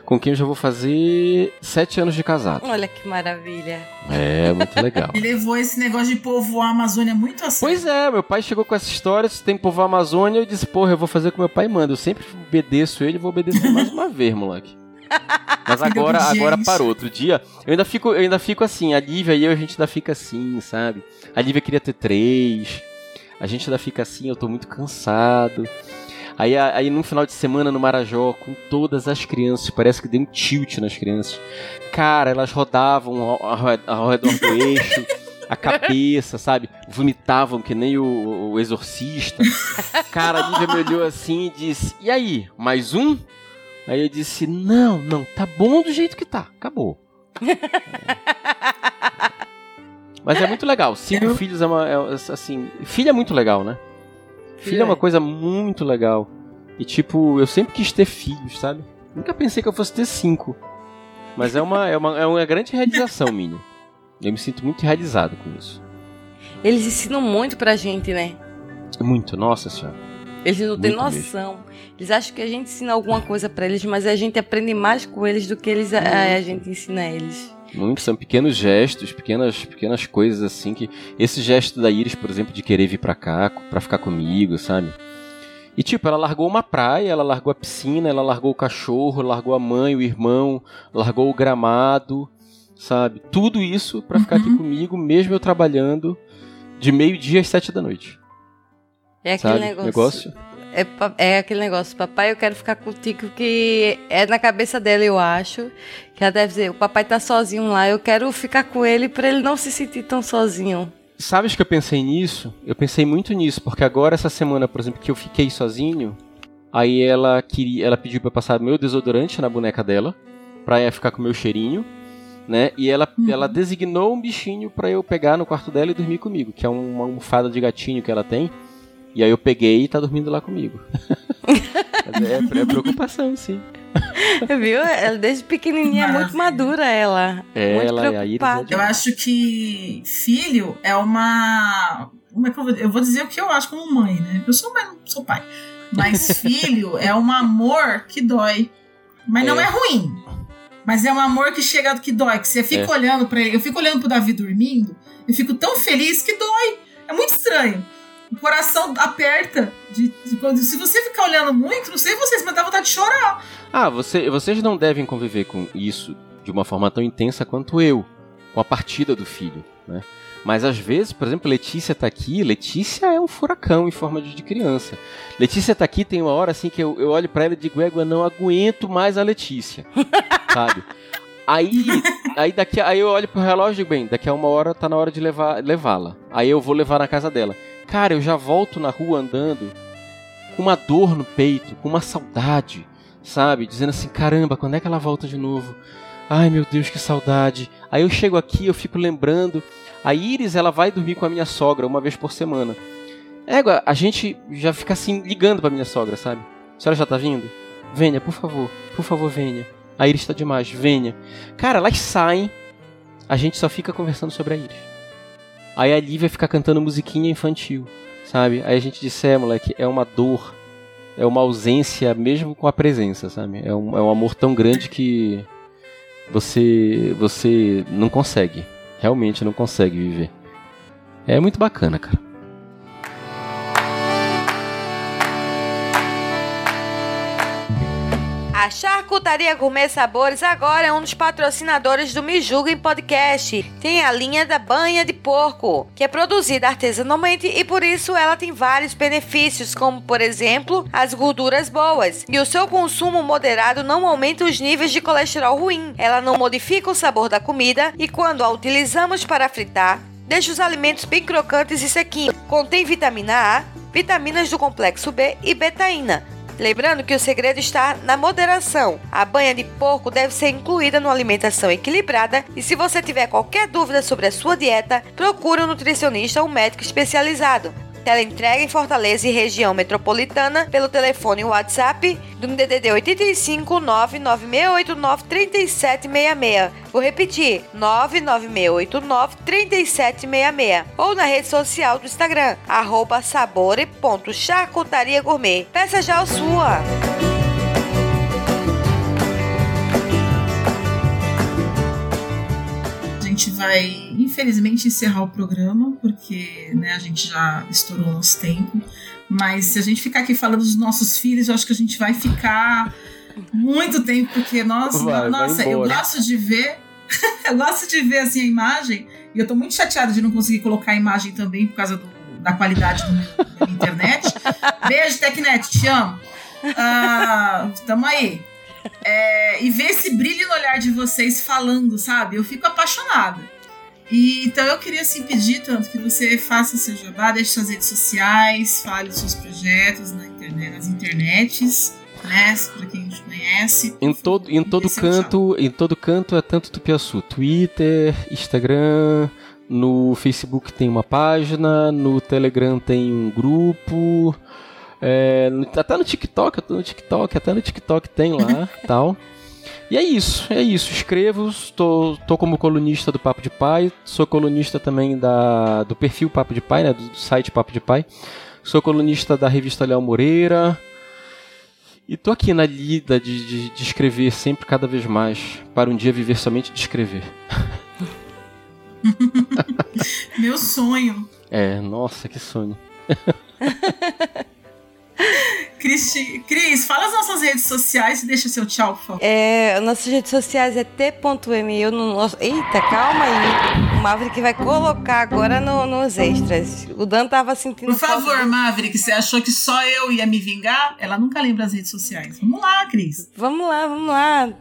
com quem eu já vou fazer sete anos de casado. Olha que maravilha. É, muito legal. Ele levou esse negócio de povoar a Amazônia muito a sério. Pois é, meu pai chegou com essa história, se tem que povoar a Amazônia, eu disse, porra, eu vou fazer o que meu pai manda. Eu sempre obedeço ele, vou obedecer mais uma vez, moleque. Mas agora, agora parou. Outro dia, eu ainda fico, eu ainda fico assim, a Lívia e eu, a gente ainda fica assim, sabe? A Lívia queria ter três, a gente ainda fica assim, eu tô muito cansado. Aí, aí num final de semana no Marajó, com todas as crianças, parece que deu um tilt nas crianças. Cara, elas rodavam ao, ao re- ao redor do eixo, a cabeça, sabe? Vomitavam que nem o, o exorcista. Cara, a Lívia me olhou assim e disse: E aí, mais um? Aí eu disse: Não, não, tá bom do jeito que tá, acabou. Mas é muito legal. Cinco filhos é uma. é, assim, filho é muito legal, né? Filho é uma coisa muito legal. E tipo, eu sempre quis ter filhos, sabe? Nunca pensei que eu fosse ter cinco. Mas é uma, é uma, é uma grande realização minha. Eu me sinto muito realizado com isso. Eles ensinam muito pra gente, né? Muito, nossa senhora. Eles não têm noção. Eles acham que a gente ensina alguma coisa pra eles, mas a gente aprende mais com eles do que eles a, a gente ensina a eles. Muito, são pequenos gestos, pequenas, pequenas coisas assim que. Esse gesto da Iris, por exemplo, de querer vir pra cá, pra ficar comigo, sabe? E tipo, ela largou uma praia, ela largou a piscina, ela largou o cachorro, largou a mãe, o irmão, largou o gramado, sabe? Tudo isso pra ficar aqui Uhum. comigo, mesmo eu trabalhando de meio-dia às sete da noite. É aquele sabe? negócio. negócio. É, é aquele negócio, papai, eu quero ficar contigo, que é na cabeça dela, eu acho. Que ela deve dizer, o papai tá sozinho lá, eu quero ficar com ele pra ele não se sentir tão sozinho. Sabes que eu pensei nisso? Eu pensei muito nisso, porque agora essa semana, por exemplo, que eu fiquei sozinho, aí ela queria, ela pediu eu passar meu desodorante na boneca dela, pra ela ficar com o meu cheirinho, né? E ela, Uhum. ela designou um bichinho pra eu pegar no quarto dela e dormir comigo, que é uma almofada de gatinho que ela tem. E aí eu peguei e tá dormindo lá comigo. É, é preocupação, sim. Viu? Ela desde pequenininha é muito madura, ela. muito Ela é preocupada. Eu acho que filho é uma. Como é que eu vou Eu vou dizer o que eu acho como mãe, né? Eu sou mãe, não sou pai. Mas filho é um amor que dói. Mas não É. é ruim. Mas é um amor que chega que dói, que você fica olhando pra ele. Eu fico olhando pro Davi dormindo, eu fico tão feliz que dói. É muito estranho. O coração aperta. De, de quando, se você ficar olhando muito, não sei vocês, mas dá vontade de chorar. Ah, você, vocês não devem conviver com isso de uma forma tão intensa quanto eu, com a partida do filho, né? Mas às vezes, por exemplo, Letícia tá aqui, Letícia é um furacão em forma de, de criança. Letícia tá aqui, tem uma hora assim que eu, eu olho pra ela e digo, égua, não aguento mais a Letícia, sabe? Aí, aí, daqui, aí eu olho pro relógio e digo, bem, daqui a uma hora tá na hora de levar, levá-la. Aí eu vou levar na casa dela. Cara, eu já volto na rua andando com uma dor no peito, com uma saudade, sabe? Dizendo assim, caramba, quando é que ela volta de novo? Ai, meu Deus, que saudade. Aí eu chego aqui, eu fico lembrando. A Iris, ela vai dormir com a minha sogra uma vez por semana. Égua, a gente já fica assim, ligando pra minha sogra, sabe? A senhora já tá vindo? Venha, por favor. Por favor, venha. A Iris tá demais, venha. Cara, elas saem, a gente só fica conversando sobre a Iris. Aí a Lívia fica cantando musiquinha infantil, sabe? Aí a gente disse, é, moleque, é uma dor, é uma ausência mesmo com a presença, sabe? É um, é um amor tão grande que você, você não consegue, realmente não consegue viver. É muito bacana, cara. A Charcutaria Gourmet Sabores agora é um dos patrocinadores do Me Julguem Podcast. Tem a linha da banha de porco, que é produzida artesanalmente e por isso ela tem vários benefícios, como por exemplo, as gorduras boas. E o seu consumo moderado não aumenta os níveis de colesterol ruim. Ela não modifica o sabor da comida e quando a utilizamos para fritar, deixa os alimentos bem crocantes e sequinhos. Contém vitamina A, vitaminas do complexo B e betaína. Lembrando que o segredo está na moderação. A banha de porco deve ser incluída numa alimentação equilibrada e se você tiver qualquer dúvida sobre a sua dieta, procure um nutricionista ou médico especializado. Teleentrega em Fortaleza e região metropolitana pelo telefone WhatsApp do DDD 85 99689 3766. Vou repetir: 99689 3766. Ou na rede social do Instagram, arroba sabore.charcutaria gourmet. Peça já a sua! Gente vai, infelizmente, encerrar o programa, porque né, a gente já estourou o nosso tempo. Mas se a gente ficar aqui falando dos nossos filhos, eu acho que a gente vai ficar muito tempo, porque nós, Vai, vai nossa, eu embora. gosto de ver. eu gosto de ver assim a imagem, e eu tô muito chateada de não conseguir colocar a imagem também por causa do, da da qualidade do meu, da minha internet. Beijo, Tecnet, te amo. Ah, tamo aí. É, e ver esse brilho no olhar de vocês falando, sabe? Eu fico apaixonada. E, então eu queria assim, pedir tanto que você faça seu jabá, deixe suas redes sociais, fale dos seus projetos na internet, nas internets, né? Pra quem não te conhece. Em todo, em todo canto, em todo canto é tanto Tupiaçu. Twitter, Instagram, no Facebook tem uma página, no Telegram tem um grupo. É, até no TikTok, até no TikTok, até no TikTok tem lá, tal. E é isso, é isso. Escrevo, tô, tô como colunista do Papo de Pai, sou colunista também da, do perfil Papo de Pai, né, do site Papo de Pai. Sou colunista da revista Léo Moreira. E tô aqui na lida de, de, de escrever sempre cada vez mais, para um dia viver somente de escrever. Meu sonho. É, nossa, que sonho. Cristi, Cris, fala as nossas redes sociais e deixa seu tchau, por favor. É, nossas redes sociais é t.me. Eu nosso... Eita, calma aí. O Maverick vai colocar agora no, nos extras. O Dan tava sentindo. Por favor, falta... Maverick, você achou que só eu ia me vingar? Ela nunca lembra as redes sociais. Vamos lá, Cris. Vamos lá, vamos lá.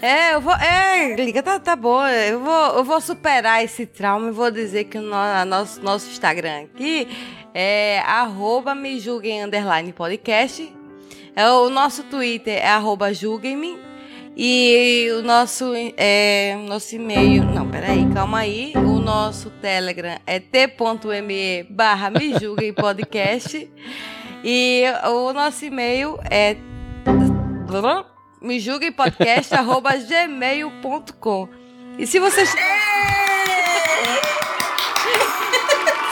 É, eu vou. É, liga, tá, tá bom. Eu vou, eu vou superar esse trauma e vou dizer que o no, nosso, nosso Instagram aqui é arroba me julguem underline podcast. É, o nosso Twitter é arroba julguem-me. E o nosso, é, nosso e-mail. Não, peraí, calma aí. O nosso Telegram é t.me barra me julguem podcast. E o nosso e-mail é me julguem podcast arroba gmail.com. E se vocês.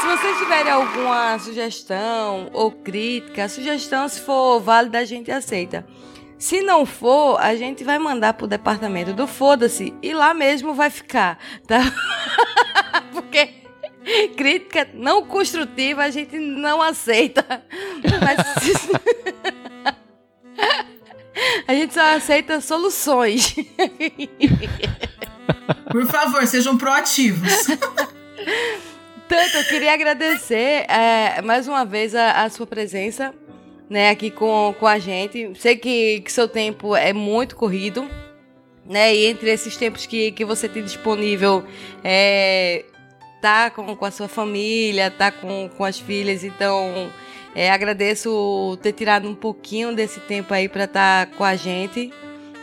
Se vocês tiverem alguma sugestão ou crítica, sugestão, se for válida, a gente aceita. Se não for, a gente vai mandar pro departamento do Foda-se e lá mesmo vai ficar, tá? Porque crítica não construtiva a gente não aceita. Mas a gente só aceita soluções. Por favor, sejam proativos. Tanto, eu queria agradecer é, mais uma vez a, a, sua presença né, aqui com, com a gente. Sei que, que seu tempo é muito corrido, né? E entre esses tempos que, que você tem disponível, é, tá com, com a sua família, tá com, com as filhas, então é, agradeço ter tirado um pouquinho desse tempo aí para estar tá com a gente.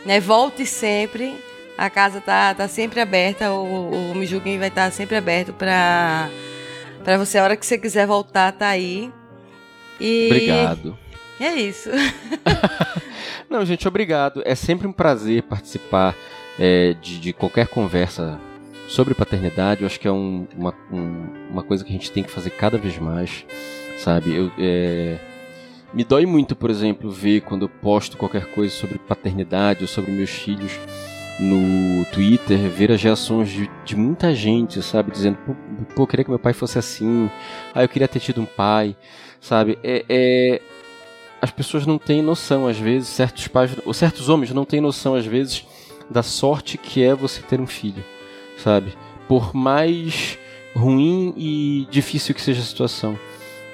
Né? Volte sempre. A casa tá, tá sempre aberta, o, o Julguem vai estar tá sempre aberto para para você, a hora que você quiser voltar, tá aí. E... Obrigado. É isso. Não, gente, obrigado. É sempre um prazer participar é, de, de, qualquer conversa sobre paternidade. Eu acho que é um, uma, um, uma coisa que a gente tem que fazer cada vez mais, sabe? Eu, é... Me dói muito, por exemplo, ver quando eu posto qualquer coisa sobre paternidade ou sobre meus filhos no Twitter, ver as reações de, de muita gente, sabe? Dizendo, pô, pô, eu queria que meu pai fosse assim, ah, eu queria ter tido um pai, sabe? É, é, as pessoas não têm noção, às vezes, certos pais, ou certos homens não têm noção, às vezes, da sorte que é você ter um filho, sabe? Por mais ruim e difícil que seja a situação.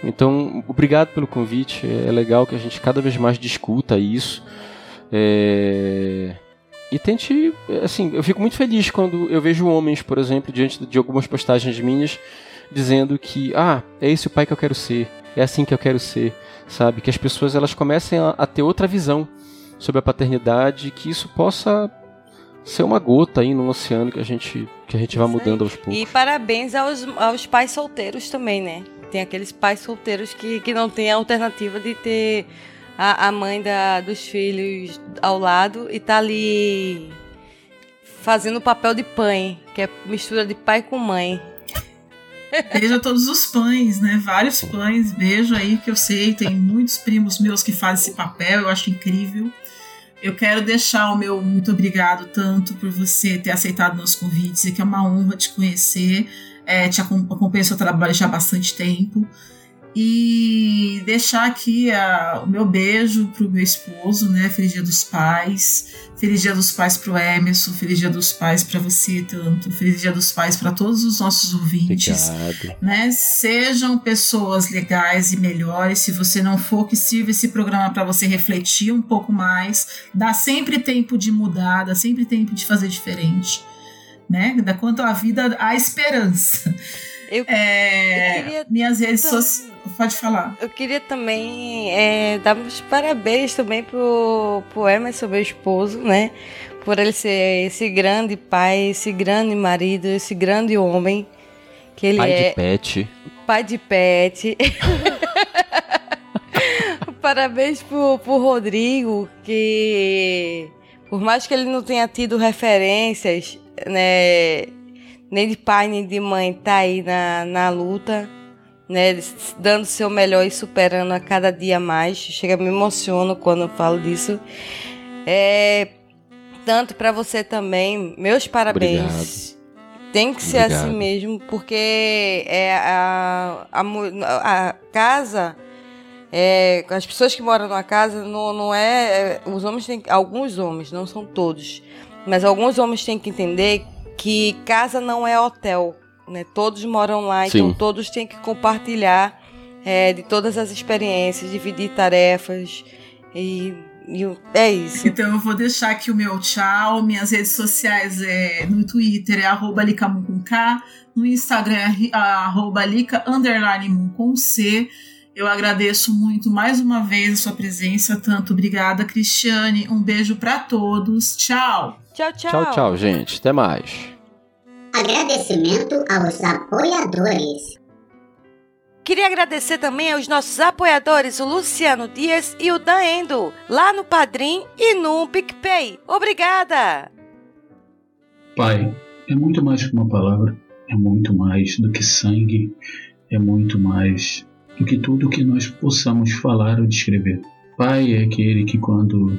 Então, obrigado pelo convite. É legal que a gente cada vez mais discuta isso. É e tente, assim, eu fico muito feliz quando eu vejo homens, por exemplo, diante de algumas postagens minhas, dizendo que, ah, é esse o pai que eu quero ser, é assim que eu quero ser, sabe? Que as pessoas elas comecem a, a ter outra visão sobre a paternidade, que isso possa ser uma gota aí no oceano que a gente que a gente vai mudando aos poucos. E parabéns aos, aos pais solteiros também, né? Tem aqueles pais solteiros que, que não têm a alternativa de ter a, a mãe da, dos filhos ao lado e tá ali fazendo o papel de pai, que é mistura de pai com mãe. Beijo a todos os pães, né? Vários pães. Beijo aí que eu sei, tem muitos primos meus que fazem esse papel, eu acho incrível. Eu quero deixar o meu muito obrigado tanto por você ter aceitado nosso convite, dizer que é uma honra te conhecer, é, te acompanho seu trabalho já há bastante tempo. E deixar aqui a, o meu beijo pro meu esposo, né? Feliz Dia dos Pais. Feliz Dia dos Pais pro Emerson. Feliz Dia dos Pais para você tanto. Feliz Dia dos Pais para todos os nossos ouvintes. Obrigado. Né? Sejam pessoas legais e melhores. Se você não for, que sirva esse programa para você refletir um pouco mais. Dá sempre tempo de mudar, dá sempre tempo de fazer diferente. Né? Da quanto à vida, há esperança. Eu, É, eu queria minhas redes sociais. Pode falar. Eu queria também é, dar os parabéns também pro, pro Emerson, meu esposo, né? Por ele ser esse grande pai, esse grande marido, esse grande homem. Que ele Pai é de pet. pai de pet. Parabéns pro, pro Rodrigo, que por mais que ele não tenha tido referências, né? Nem de pai, nem de mãe, tá aí na, na luta, né? Dando seu melhor e superando a cada dia mais. Chega, me emociono quando eu falo disso. É, tanto para você também, meus parabéns. Tem que ser Obrigado. assim mesmo, porque é a, a, a casa, é, as pessoas que moram na casa não, não é, é, Os homens têm. Alguns homens, não são todos, mas alguns homens têm que entender que casa não é hotel. Né? Todos moram lá, então Sim. todos têm que compartilhar é, de todas as experiências, dividir tarefas. E, e é isso. Então eu vou deixar aqui o meu tchau. Minhas redes sociais é no Twitter é arroba licamun com K, no Instagram é arroba lica underline com C. Eu agradeço muito mais uma vez a sua presença. Tanto obrigada, Cristiane. Um beijo para todos. Tchau. Tchau, tchau. Tchau, tchau, gente. Até mais. Agradecimento aos apoiadores. Queria agradecer também aos nossos apoiadores, o Luciano Dias e o Dan Endo, lá no Padrim e no PicPay. Obrigada! Pai é muito mais que uma palavra, é muito mais do que sangue, é muito mais do que tudo que nós possamos falar ou descrever. Pai é aquele que, quando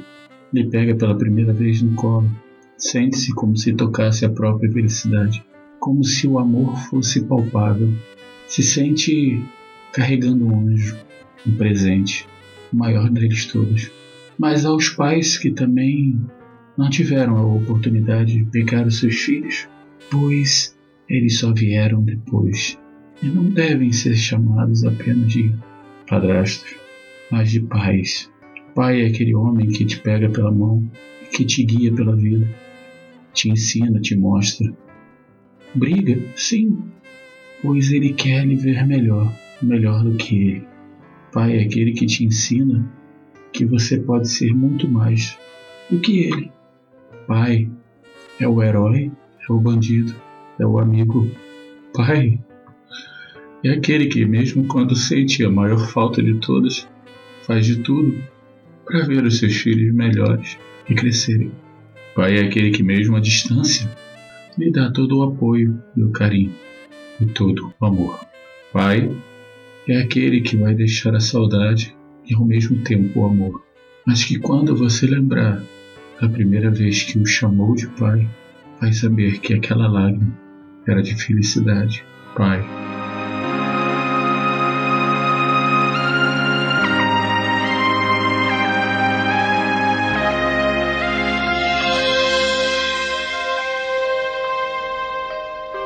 lhe pega pela primeira vez no colo, sente-se como se tocasse a própria felicidade, como se o amor fosse palpável. Se sente carregando um anjo, um presente, o maior deles todos. Mas aos pais que também não tiveram a oportunidade de pegar os seus filhos, pois eles só vieram depois e não devem ser chamados apenas de padrastos, mas de pais. Pai é aquele homem que te pega pela mão que te guia pela vida, te ensina, te mostra. Briga, sim, pois ele quer lhe ver melhor, melhor do que ele. Pai é aquele que te ensina que você pode ser muito mais do que ele. Pai é o herói, é o bandido, é o amigo. Pai é aquele que, mesmo quando sente a maior falta de todas, faz de tudo para ver os seus filhos melhores e crescerem. Pai é aquele que, mesmo à distância, lhe dá todo o apoio e o carinho e todo o amor. Pai é aquele que vai deixar a saudade e ao mesmo tempo o amor, mas que quando você lembrar da primeira vez que o chamou de pai, vai saber que aquela lágrima era de felicidade. Pai.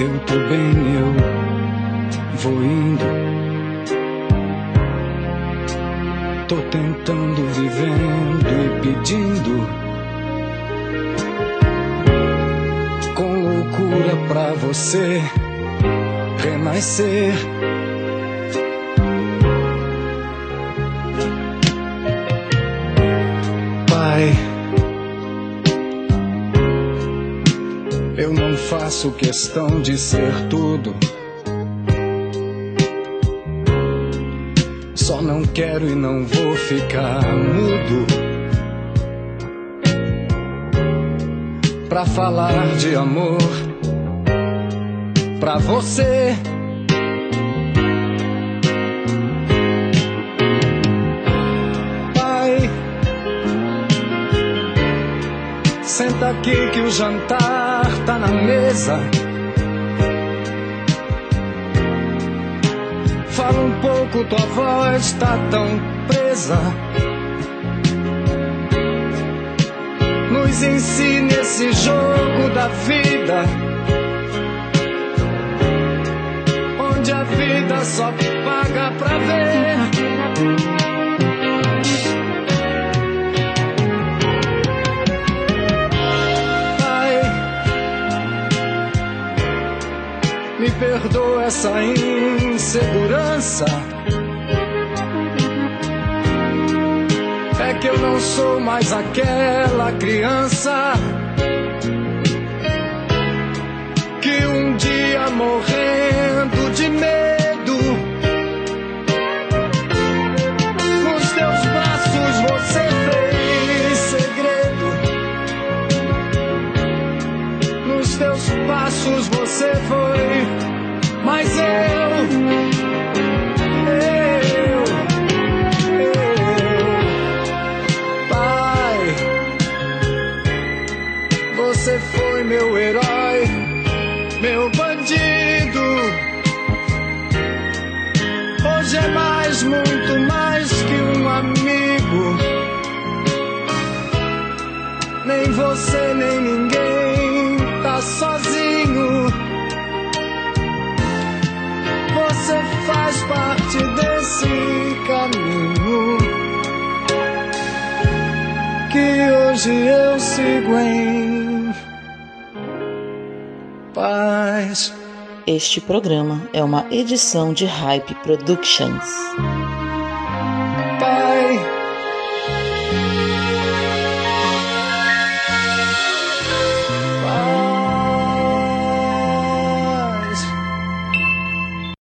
eu tô bem, eu vou indo. Tô tentando, vivendo e pedindo. Com loucura pra você renascer. Não faço questão de ser tudo. Só não quero e não vou ficar mudo. Pra falar de amor pra você. Pai, senta aqui que o jantar tá na mesa. Fala um pouco, tua voz tá tão presa. Nos ensine esse jogo da vida. Onde a vida só paga pra ver. Perdoa essa insegurança. É que eu não sou mais aquela criança que um dia morrendo de medo você, nem ninguém tá sozinho. Hoje eu sigo em paz. Este programa é uma edição de Hype Productions.